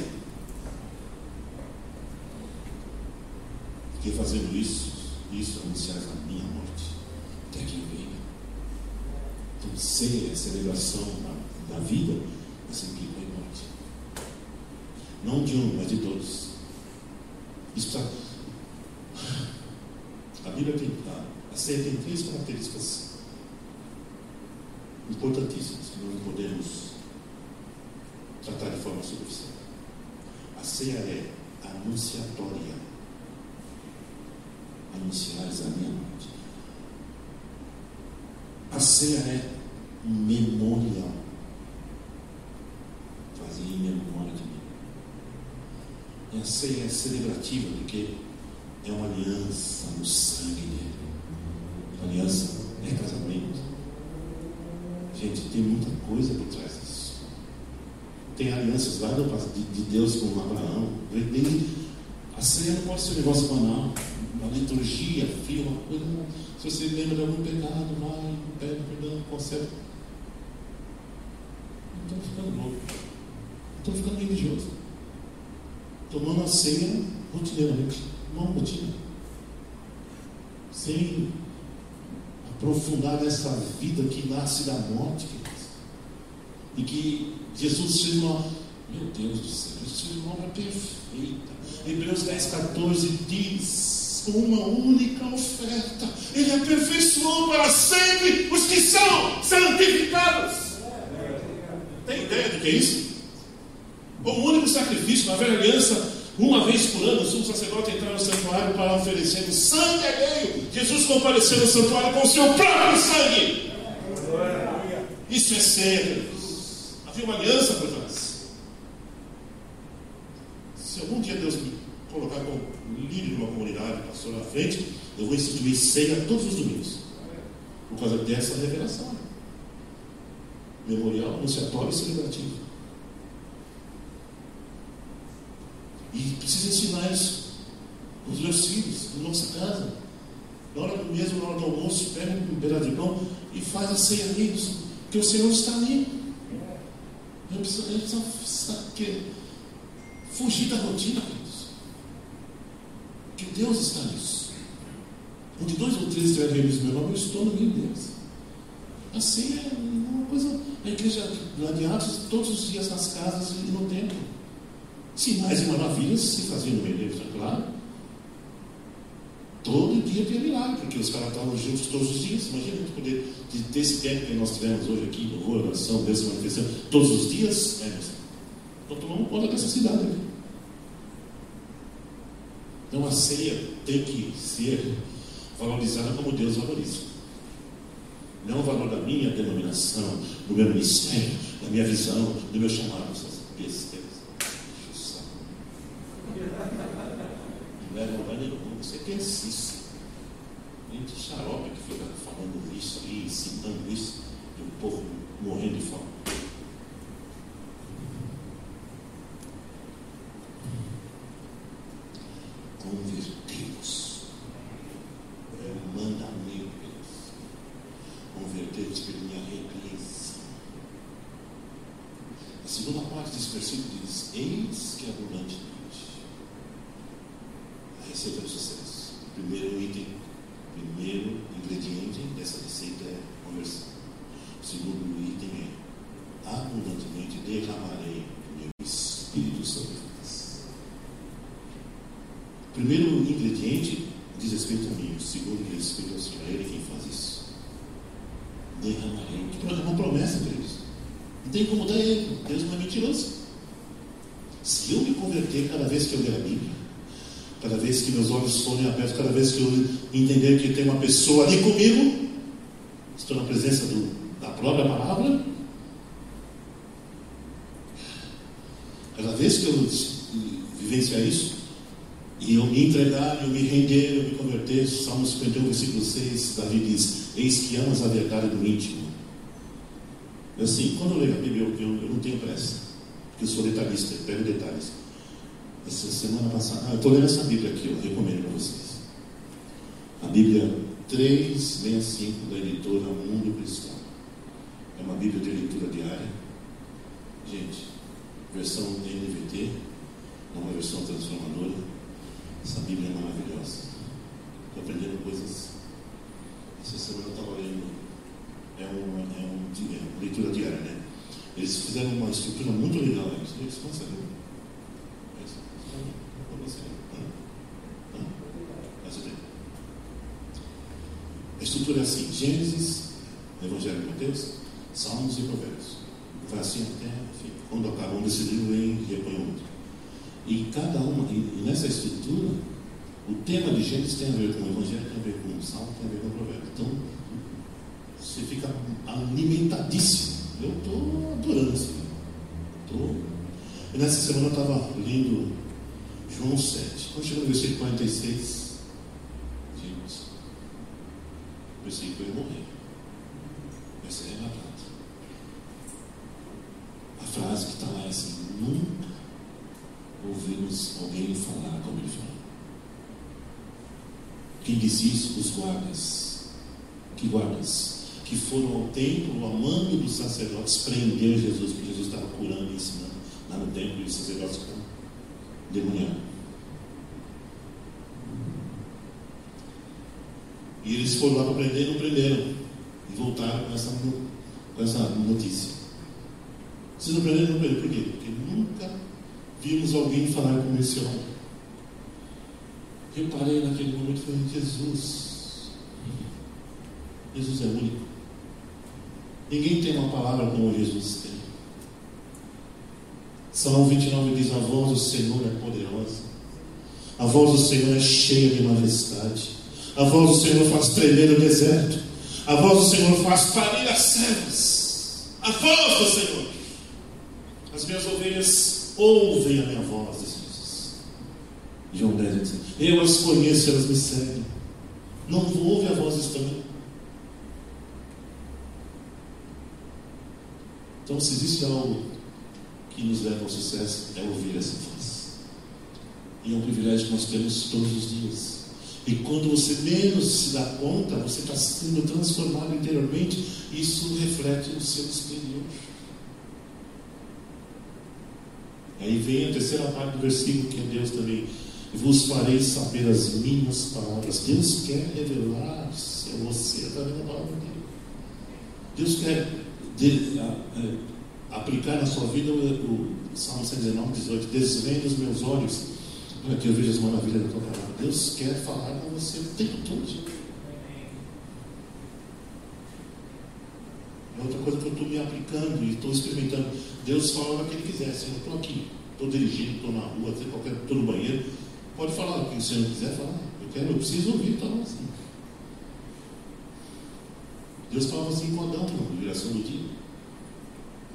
Porque fazendo isso, isso anunciar a minha morte. Até que venha. Então, ceia é celebração da, da vida, mas implica em morte. Não de um, mas de todos. Isso está. A Bíblia tem. A, a ceia tem três características importantíssimas que nós não podemos tratar de forma superficial. A ceia é anunciatória. Anunciares a minha morte. A ceia é memorial. Fazer em memória de mim. E a ceia é celebrativa, porque é uma aliança no sangue dele. aliança é casamento. Gente, tem muita coisa por trás. Tem alianças lá de, de Deus com Abraão. a ceia não pode ser um negócio banal. A liturgia, frio, uma coisa. Se você lembra de algum pecado, vai, pede perdão, conserta. Não estou ficando louco. Estou ficando religioso. Tomando a ceia rotineiramente. Uma rotina. Sem aprofundar nessa vida que nasce da morte, e que Jesus seja uma. Meu Deus do céu, Jesus seja uma obra perfeita. Hebreus 10, 14 diz: uma única oferta. Ele aperfeiçoou para sempre os que são santificados. Tem ideia do que é isso? O único sacrifício na velha aliança uma vez por ano, o sacerdote entrava no santuário para oferecer o sangue alheio. Jesus compareceu no santuário com o seu próprio sangue. Isso é sério. Havia uma aliança por trás. Se algum dia Deus me colocar como líder de uma comunidade, pastor na frente, eu vou instituir ceia todos os domingos. Por causa dessa revelação. Memorial, anunciatório e celebrativo. E precisa ensinar isso os meus filhos, na nossa casa. Na hora mesmo, na hora do almoço, pega um pedaço de pão e faz a ceia ali, porque o Senhor está ali. Gente precisa, a gente precisa fugir da rotina, queridos. Porque Deus está nisso. Onde dois ou três estiverem no meu nome, eu estou no meio deles. A ceia é uma coisa. A igreja Atos, todos os dias nas casas e no templo. Sinais e maravilhas se faziam no meio deles, é claro. Todo dia tinha milagre, porque os caras estavam juntos todos os dias. Imagina a gente poder ter esse tempo que nós tivemos hoje aqui, louvor, oração, Deus se manifestando, todos os dias. É, então tomamos conta dessa cidade aqui. Então a ceia tem que ser valorizada como Deus valoriza. Não o valor da minha denominação, do meu ministério, da minha visão, do meu chamado, essas. Lugar nenhum. Você quer isso? Gente xarope que fica falando isso aí, ensinando isso, e o povo morrendo de fome. Convertemos. É um mandamento, Deus. Convertemos pela minha repreensão. A segunda parte desse versículo diz: Eis que abundante receita do sucesso. Primeiro item, primeiro ingrediente dessa receita é conversão. O segundo item é derramarei meu Espírito sobre vós. Primeiro ingrediente diz respeito a mim, o segundo diz respeito ao Senhor. É Ele quem faz isso. Derramarei. É uma promessa, queridos. Não tem como dar ele. Deus não é mentiroso. Se eu me converter cada vez que eu ler a Bíblia, cada vez que meus olhos forem abertos, cada vez que eu entender que tem uma pessoa ali comigo, estou na presença do, da própria palavra, cada vez que eu vivenciar isso, e eu me entregar, eu me render, eu me converter, Salmo 51, versículo 6, Davi diz: Eis que amas a verdade do íntimo. Assim, quando eu leio a Bíblia, eu, eu, eu não tenho pressa, porque eu sou detalhista, eu pego detalhes. Essa semana passada, ah, eu estou lendo essa Bíblia aqui, eu recomendo para vocês. A Bíblia 365 da editora Mundo Cristão. É uma Bíblia de leitura diária. Gente, versão NVT, é uma versão transformadora. Essa Bíblia é maravilhosa. Estou aprendendo coisas. Essa semana eu estava lendo. É uma, é, um, é uma leitura diária, né? Eles fizeram uma estrutura muito legal. Eles, eles conseguem. A estrutura é assim: Gênesis, Evangelho de Mateus, Salmos e Provérbios. Vai assim até, quando acaba um desse livro, vem e repõe outro. E cada uma, e nessa estrutura, o tema de Gênesis tem a ver com o Evangelho, tem a ver com o Salmo, tem a ver com o Provérbio. Então, você fica alimentadíssimo. Eu estou adorando isso. E nessa semana eu estava lendo João 7. Quando no versículo 46, gente, eu pensei que eu ia morrer. Essa é a plata. A frase que está lá é assim: nunca ouvimos alguém falar como ele falou. Quem diz isso? Os guardas. Que guardas? Que foram ao templo, a mando dos sacerdotes, prendeu Jesus, porque Jesus estava curando e ensinando lá no templo, e os sacerdotes ficaram demoniados. E eles foram lá para prender e não prenderam. E voltaram com essa, com essa notícia. Se não prenderam, não prenderam. Por quê? Porque nunca vimos alguém falar como esse homem. Eu parei naquele momento e falei, Jesus. Jesus é único. Ninguém tem uma palavra como Jesus tem. Salmo 29 diz: A voz do Senhor é poderosa, a voz do Senhor é cheia de majestade. A voz do Senhor faz tremer o deserto. A voz do Senhor faz parir as servas. A voz do Senhor. As minhas ovelhas ouvem a minha voz. João 10 diz: Eu as conheço, elas me seguem. Não ouve a voz estranha. Então, se existe algo que nos leva ao sucesso, é ouvir essa voz. E é um privilégio que nós temos todos os dias. E quando você menos se dá conta, você está sendo transformado interiormente, isso reflete no seu exterior. Aí vem a terceira parte do versículo, que é Deus também. Vos farei saber as minhas palavras. Deus quer revelar-se a você através da palavra dele. Deus quer de, a, a, aplicar na sua vida o, Salmo 119, 18. Desvende os meus olhos para que eu veja as maravilhas da tua palavra. Deus quer falar com você o tempo todo. É outra coisa que eu estou me aplicando e estou experimentando. Deus fala o que Ele quiser. Se eu estou aqui, estou dirigindo, estou na rua, estou no banheiro, pode falar o que o Senhor quiser falar. Eu quero, eu preciso ouvir, então assim. Deus falava assim com Adão na geração do dia.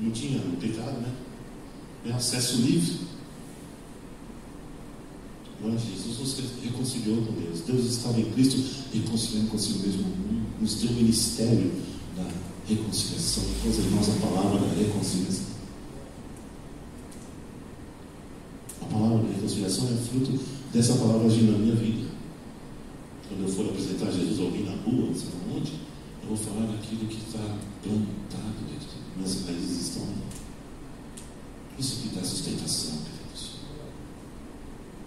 Não tinha pecado, né? É acesso livre. Mas Jesus nos reconciliou com Deus. Deus estava em Cristo reconciliando consigo mesmo. Nos deu o ministério da reconciliação. Depois irmãos a palavra da reconciliação. A palavra da reconciliação é fruto dessa palavra agindo na minha vida. Quando eu for apresentar Jesus a alguém na rua, não sei onde, vou falar daquilo que está plantado dentro. Minhas raízes estão. Isso que dá sustentação.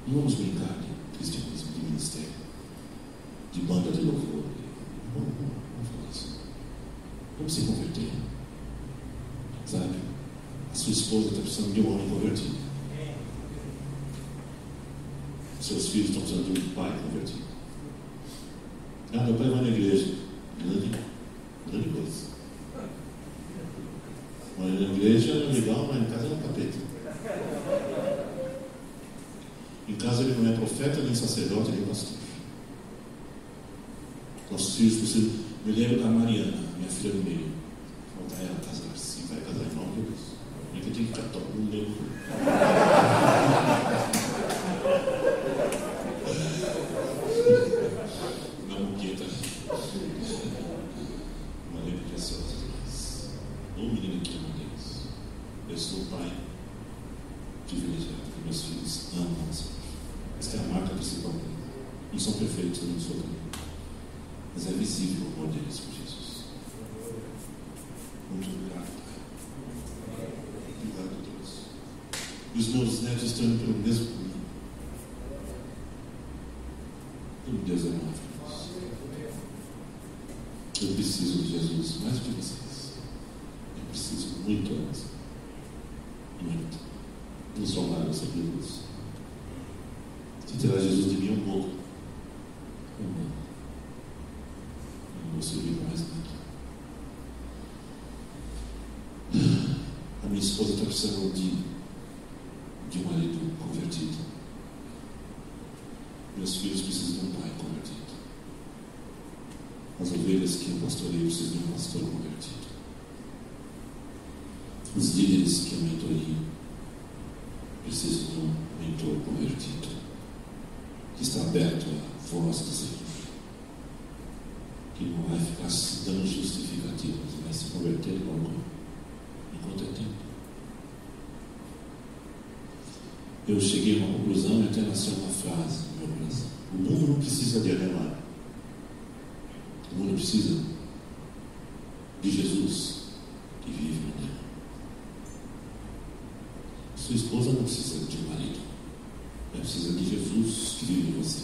Não vamos brincar de cristianismo, de ministério, de banda de louvor. Não, não, vamos falar isso. Vamos se converter. Sabe? sua esposa está precisando de um homem convertido. Seus filhos estão precisando de um pai convertido. Ah, meu pai vai na igreja. Grande, grande coisa. Mas na igreja é legal, mas em casa é um capeta. Em casa ele não é profeta, nem sacerdote, nem pastor. Nossos filhos precisam. Me lembro da Mariana, minha filha do meio. Falta ela casar-se. Vai casar em nome de Deus. Eu tenho que ficar todo mundo meu. Na moqueta. Uma lei preciosa demais. Ô menino que ama Deus. Eu sou pai privilegiado, porque meus filhos amam o Senhor. Esta é a marca principal dele. Não são perfeitos, eu não sou também. Mas é visível o amor deles por Jesus. Muito obrigado, Pai. Obrigado, Deus. E os meus netos estão indo pelo mesmo caminho. O Deus é maravilhoso. Eu preciso de Jesus mais do que vocês. Eu preciso muito antes. Muito. Não sou nada, eu sabia disso. Se tirar Jesus de mim um pouco, eu não, eu não vou servir mais nada. A precisando de, de marido convertido. Meus filhos precisam de um pai convertido. As ovelhas que eu pastorei precisam de um pastor convertido. Os líderes que eu mentorei precisam de um mentor convertido que está aberto à voz do Senhor, que não vai ficar dando justificativas, vai se converter logo enquanto é tempo. Eu cheguei a uma conclusão e até nasceu uma frase no meu coração. O mundo não precisa de Ademar. O mundo precisa de Jesus que vive no nele. Sua esposa não precisa de um marido. Ela precisa de Jesus que vive em você.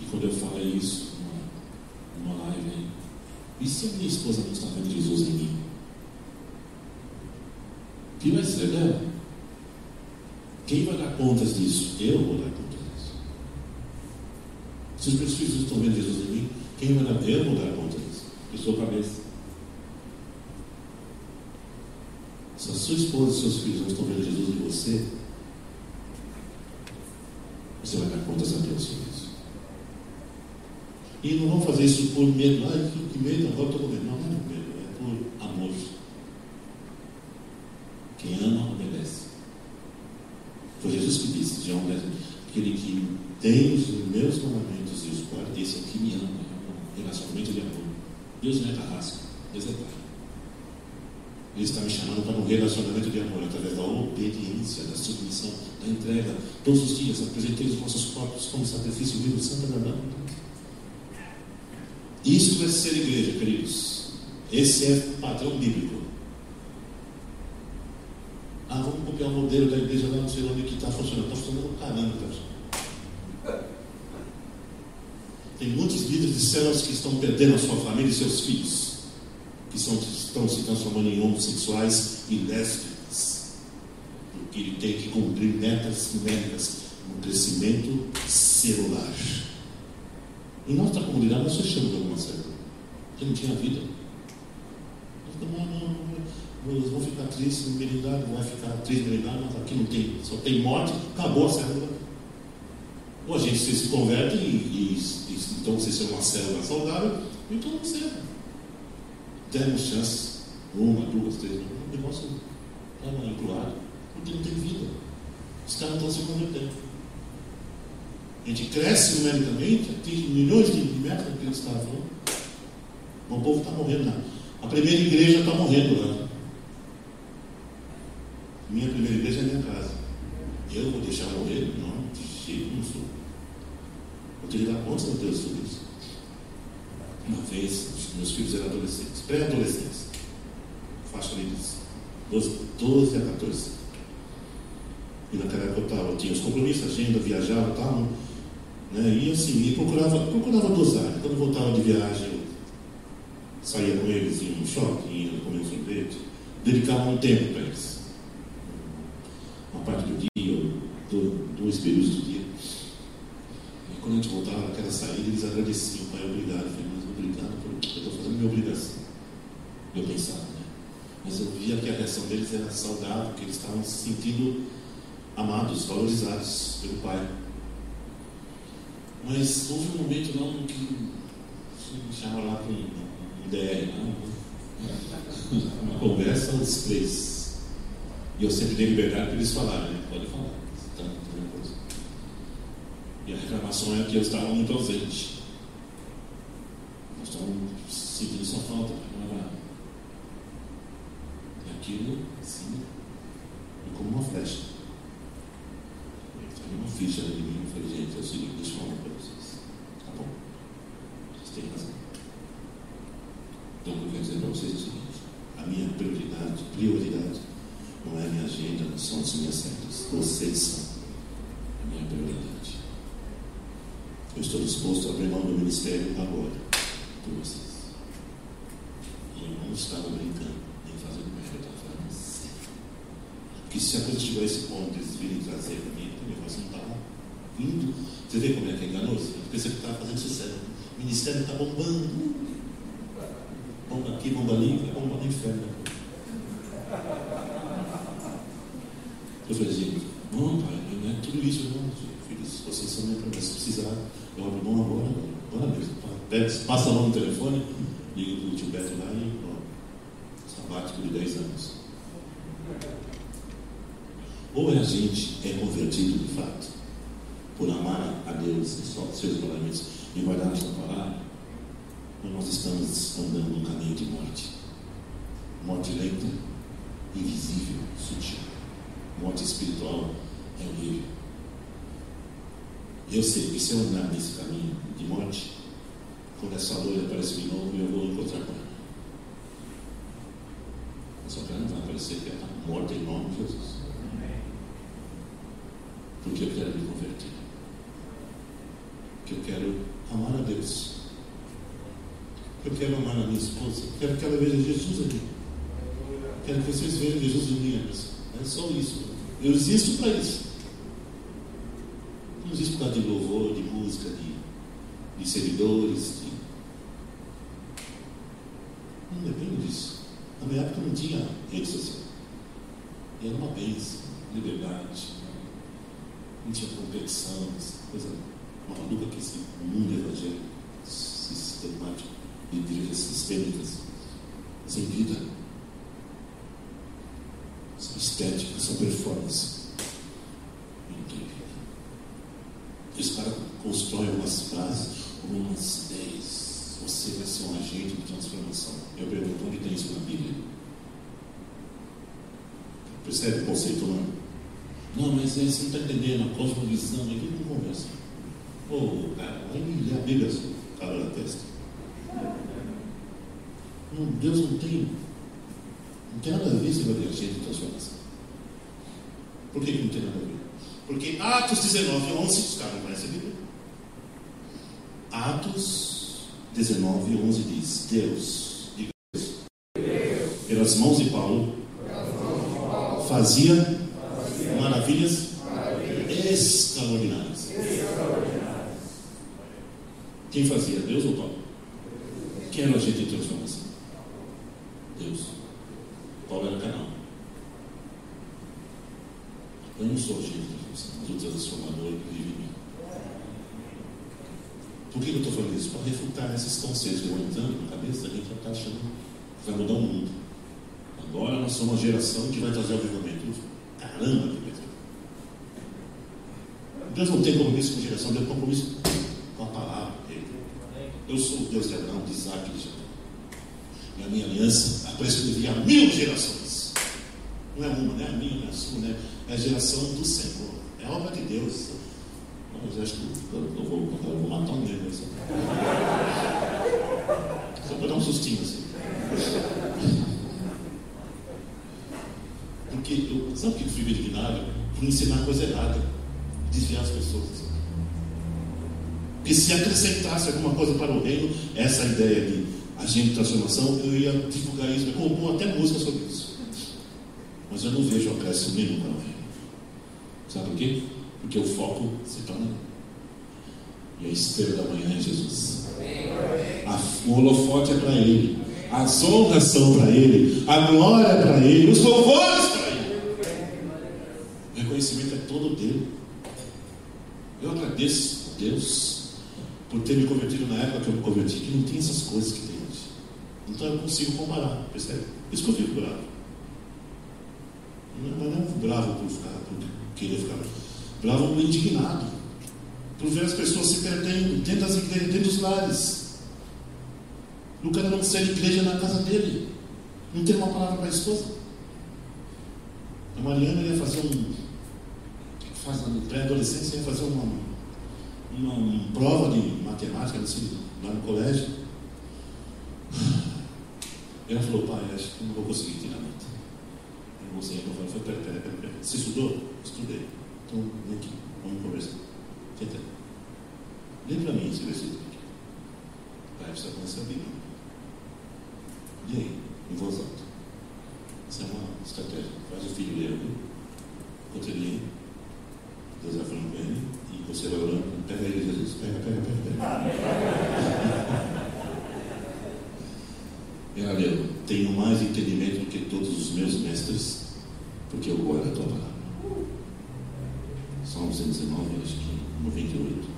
E quando eu falo isso numa, numa live aí, e se a minha esposa não está vendo Jesus em mim? O que vai ser dela? Quem vai dar contas disso? Eu vou dar contas disso. Se os meus filhos não estão vendo Jesus em mim, quem vai dar? Eu vou dar conta disso. Eu sou a cabeça. Se a sua esposa e seus filhos não estão vendo Jesus em você, você vai dar contas a Deus sobre isso. E não vão fazer isso por medo. Ai, que medo, agora estou com medo. Não, não é por medo, é por amor. Quem ama, obedece. Foi Jesus que disse, João 10, aquele que tem os meus mandamentos e os guarda, esse é o que me ama. É um relacionamento de amor. Deus não é carrasco, Deus é Pai. Ele está me chamando para um relacionamento de amor através da obediência, da submissão, da entrega. Todos os dias apresentei os vossos corpos como sacrifício vivo, santo e agradável. Isto é ser igreja, queridos. Esse é padrão bíblico. Ah, vamos copiar o modelo da igreja lá, não sei onde que está funcionando. Está funcionando caramba, tá? Tem muitos líderes de células que estão perdendo a sua família e seus filhos, que são, estão se transformando em homossexuais e lésbicas, porque ele tem que cumprir metas médicas no crescimento celular. Em nossa comunidade nós fechamos alguma célula, porque não tinha vida. Não, eles vão ficar tristes, merenidade, vai ficar triste, merenidade, mas aqui não tem, só tem morte, acabou a célula. Ou a gente se converte e, e, e então você ser uma célula saudável, então serve. Temos chances, uma, duas, três, o negócio está empurrado, porque não tem vida. Os caras estão se convertendo. A gente cresce numericamente, atinge milhões de metas que eles estavam. O povo está morrendo lá. A primeira igreja está morrendo lá. Minha primeira igreja é minha casa. Eu vou deixar morrer? Não, de jeito não sou. Eu tenho que dar conta de Deus sobre isso. Uma vez, meus filhos eram adolescentes, pré-adolescentes, faixa ali de 12 a 14. E naquela época eu, tava, eu tinha os compromissos, agenda, viajava e tal. Né? E assim, e procurava, procurava dosar. Quando voltava de viagem, saía com eles em shopping, ia comer sorvete, dedicava um tempo para eles. Uma parte do dia, dois períodos do dia. E quando a gente voltava naquela saída, eles agradeciam, pai, obrigado. Eu falei, mas obrigado, porque eu estou fazendo minha obrigação. Eu pensava, né? Mas eu via que a reação deles era saudável, que eles estavam se sentindo amados, valorizados pelo pai. Mas houve um momento não que me chama lá para DR, não, uma conversa os três. E eu sempre dei liberdade para eles falarem, né? Pode falar. Tá, tá e a reclamação é que eu estava muito ausente. Nós estávamos sentindo sua falta. E aquilo, assim, como uma flecha. Eu uma ficha ali em mim. Eu falei, gente, é o seguinte, deixa eu falar para vocês. Tá bom. Vocês têm razão. Então, o que eu quero dizer para vocês é o seguinte: a minha prioridade, prioridade, não é a minha agenda, não são as minhas setas. Vocês são a minha prioridade. Eu estou disposto a abrir mão do ministério agora, por vocês. E eu não estava brincando, nem fazendo merda, eu estava falando sério. Porque se a coisa chegou a esse ponto, eles virem trazer para mim, o negócio não estava indo. Você vê como é que é enganoso? Eu pensei que estava fazendo sucesso. O ministério está bombando bomba aqui, bomba ali, é bomba no inferno. Eu falei, gente, não, pai, não é tudo isso, não, filhos, vocês são minha promessa. Se precisar, eu abro mão agora, agora mesmo. Passa a mão no telefone, liga para o tio Beto lá e, ó, sabático de 10 anos. Ou é a gente é convertido de fato, por amar a Deus e seus mandamentos e guardar a sua palavra, nós estamos andando no caminho de morte. Morte lenta, invisível, sutil. Morte espiritual é horrível. Eu sei que se eu andar nesse caminho de morte, quando essa loira aparecer de novo, eu vou encontrar com ela. Que ela não vai aparecer que ela está morta em nome de Jesus. Porque eu quero me converter. Porque eu quero amar a Deus eu quero amar a minha esposa. Quero que ela veja Jesus aqui. Quero que vocês vejam Jesus em mim. É só isso. Eu existo para isso. Não existo causa de louvor, de música, de, de servidores. De... Não depende disso. Na minha época não tinha rede social. E era uma bênção, liberdade. Não tinha competição, coisa maluca que esse mundo evangélico sistemático de igrejas sistêmicas, sem vida, são estética, são performance. Incrível. Os caras constroem umas frases, umas ideias. Você vai ser um agente de transformação. Eu pergunto onde tem isso na Bíblia. Percebe o conceito humano? Não, mas aí você não está entendendo a cosmovisão, aí que não conversa. Ô, oh, cara, vai ler a Bíblia, cara na testa. Não, Deus não tem, não tem nada a ver com a agente de transformação. Por que, que não tem nada a ver? Porque Atos 19, 11, os caras não conhecem a Bíblia. Atos 19, 11 diz: Deus, diga Deus, pelas mãos de Paulo, fazia maravilhas extraordinárias. Quem fazia? Deus ou Paulo? Quem era o agente de transformação? Deus. Paulo era canal. Eu não sou agente de transformação, mas o transformador que vive em mim. Por que isso? Para refutar esses conceitos que vão entrando na cabeça da gente está achando que vai mudar o mundo. Agora nós somos uma geração que vai trazer o avivamento. Caramba, que vai Deus não tem compromisso com geração, Deus tem compromisso com a palavra dele. Eu sou o Deus de Abraão, de Isaac e de Jacó. E a minha aliança, a vir a mil gerações. Não é uma, não é a minha, não é a sua, né? é a geração do Senhor. É a obra de Deus. Mas acho que eu, vou, eu vou matar um negro. Só, só para dar um sustinho assim. Porque eu, sabe por que eu fui indignado? Por ensinar coisa errada, desviar as pessoas. Porque se acrescentasse alguma coisa para o reino, essa ideia de agente de transformação, eu ia divulgar isso, eu compor até música sobre isso. Mas eu não vejo acréscimo nenhum para o reino. Sabe por quê? Porque o foco se torna E a estrela da manhã é Jesus. A, o holofote é para Ele. As honras são para Ele. A glória é para Ele. Os louvores para Ele. O reconhecimento é todo dele. Eu agradeço a Deus por ter me convertido na época que eu me converti, que não tinha essas coisas que tem hoje. Então eu consigo comparar, percebe? Isso que eu fico bravo. Não é bravo por, ficar, por querer ficar bravo, indignado. Por ver as pessoas se perdendo dentro das igrejas, dentro dos lares. O cara não ser igreja na casa dele. Não ter uma palavra para a esposa. A Mariana ia fazer um. Faz na pré-adolescência, ia fazer uma, uma, uma, prova de matemática assim, lá no colégio. Ela falou, pai, acho que não vou conseguir tirar nota. Eu vou sair, eu falei, pera, pera, pera, pera. Você estudou? Estudei. Então, vem aqui, vamos conversar. Tenta. Lê para mim esse versículo aqui. Pai, precisa conhecer a Bíblia. E aí? Em voz alta. Isso é uma estratégia. Faz o filho ler ali. Enquanto ele lê, Deus vai falando com ele. E você vai orando. Pega ele, Jesus. Pega, pega, pega, pega. *laughs* Ela leu. Tenho mais entendimento do que todos os meus mestres, porque eu guardo a tua palavra. Salmo 119, acho que 98.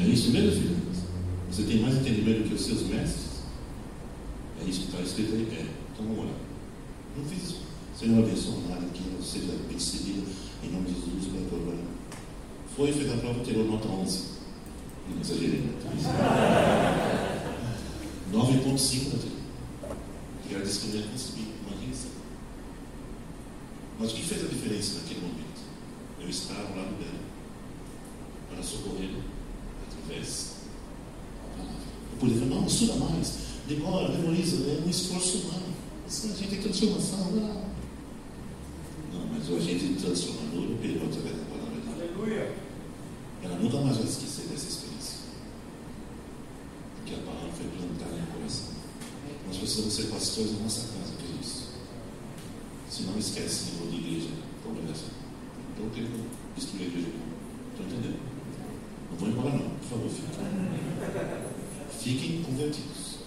É isso mesmo, filho? Você tem mais entendimento que os seus mestres? É isso que está escrito aí? É. Então vamos lá. Não fiz abençoa nada que não seja perseguido em nome de Jesus tua glória. Foi, fez a prova, tirou nota 11. Não exagerei, né? 9.5 na. E ela disse que não ia conseguir. Imagina isso. Mas o que fez a diferença naquele momento? Eu estava ao lado dela para socorrer através da palavra. Eu poderia falar, não, estuda mais, demora, memoriza, é um esforço humano. Isso a gente tem transformação. Não. não, mas o agente transformador operou através da palavra de Deus. Aleluia. Ela nunca mais vai esquecer dessa experiência. Porque a palavra foi plantada no coração. Nós precisamos ser pastores da nossa casa. Se não esquece de de igreja, congregação. Então tem que destruir a igreja. Estão entendendo? Não vou embora não, por favor, fiquem. Fiquem convertidos.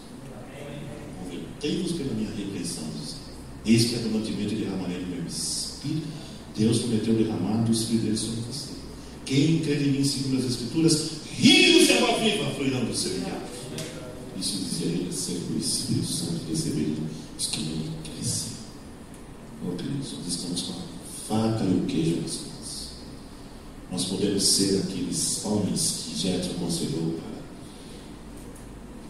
Convertei-vos pela minha repreensão. Eis que é do de derramarei do meu espírito. Deus prometeu derramar do espírito dele sobre você. Quem crê em mim, segundo as Escrituras, rios de água viva fluirão do seu Isso dizia ele, ser o Espírito Santo receber os que nele crescem. Oh, queridos, nós estamos com a faca e o queijo nas mãos. Nós podemos ser aqueles homens que Jetro aconselhou para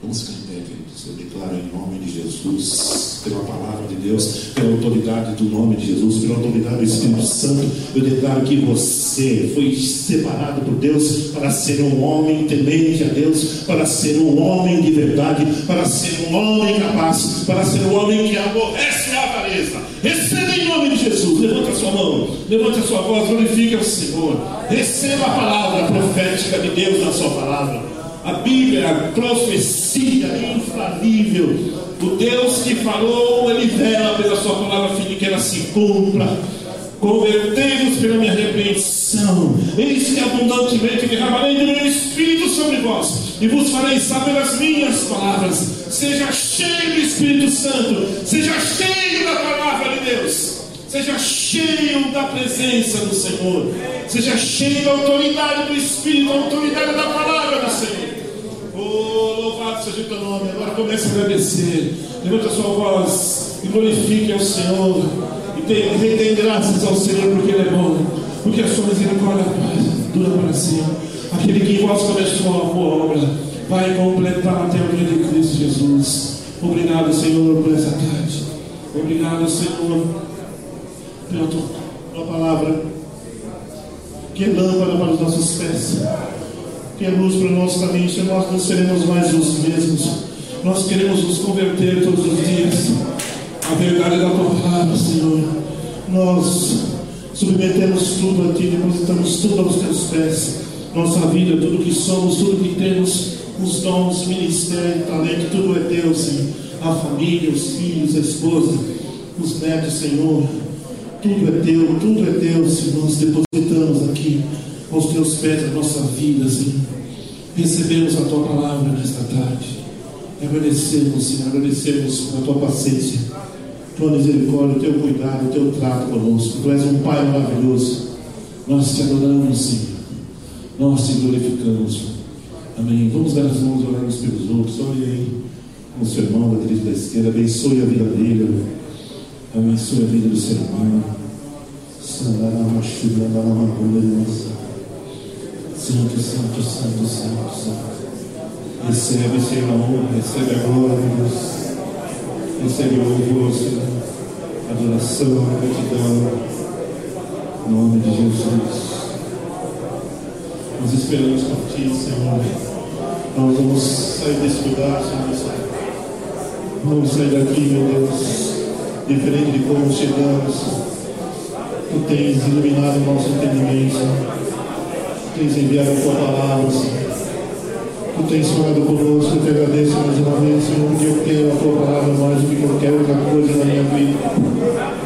Vamos ficar em pé, queridos. Eu declaro em nome de Jesus, pela palavra de Deus, pela autoridade do nome de Jesus, pela autoridade do Espírito Santo, eu declaro que você foi separado por Deus para ser um homem temente a Deus, para ser um homem de verdade, para ser um homem capaz, para ser um homem que aborrece a avareza. Receba em nome de Jesus. Levanta a sua mão, levanta a sua voz, glorifique ao Senhor. Receba a palavra profética de Deus na sua palavra a Bíblia, a profecia infalível. O Deus que falou, Ele vela pela Sua palavra, fim que ela se cumpra. Convertei-vos pela minha repreensão. Eis que abundantemente derramarei do meu Espírito sobre vós, e vos farei saber as minhas palavras. Seja cheio do Espírito Santo, seja cheio da palavra de Deus. Seja cheio da presença do Senhor. Seja cheio da autoridade do Espírito, da autoridade da palavra do Senhor. Oh, louvado seja o teu nome. Agora comece a agradecer. Levanta a sua voz e glorifique ao Senhor. E dê graças ao Senhor porque Ele é bom. Porque a sua misericórdia dura para sempre. Aquele que em vós começou a boa obra vai completar até o dia de Cristo Jesus. Obrigado, Senhor, por essa tarde. Obrigado, Senhor, pela tua, tua palavra, que é lâmpada para os nossos pés que é luz para o nosso caminho, Senhor, nós não seremos mais os mesmos. Nós queremos nos converter todos os dias à verdade da tua palavra, Senhor. Nós submetemos tudo a ti, depositamos tudo aos teus pés. Nossa vida, tudo que somos, tudo que temos, os dons, ministério, talento, tudo é Deus, Senhor. A família, os filhos, a esposa, os netos, Senhor. Tudo é teu, tudo é teu, Senhor. Nós depositamos aqui aos teus pés a nossa vida, Senhor. Recebemos a tua palavra nesta tarde. Agradecemos, Senhor, agradecemos a tua paciência, tua misericórdia, o teu cuidado, o teu trato conosco. Tu és um Pai maravilhoso. Nós te adoramos, Senhor. Nós te glorificamos. Amém. Vamos dar as mãos orar uns pelos outros. Olhe aí com o seu irmão da direita da esquerda. Abençoe a vida dele. Abençoe a vida do. Sandarama, Shudanama, Santo, Santo, Santo, Santo, Santo. Recebe, Senhor, a honra, recebe a glória de Deus. O Senhor. Adoração, gratidão. Em nome de Jesus. Nós esperamos por Ti, Senhor. Nós vamos sair desse lugar, Senhor. Vamos sair daqui, meu Deus, diferente de como chegamos. Tu tens iluminado o nosso entendimento. Tu tens enviado a Tua palavra, Senhor. Tu tens falado conosco, eu te agradeço mais uma vez, Senhor, porque eu quero a tua palavra mais do que qualquer outra coisa na minha vida.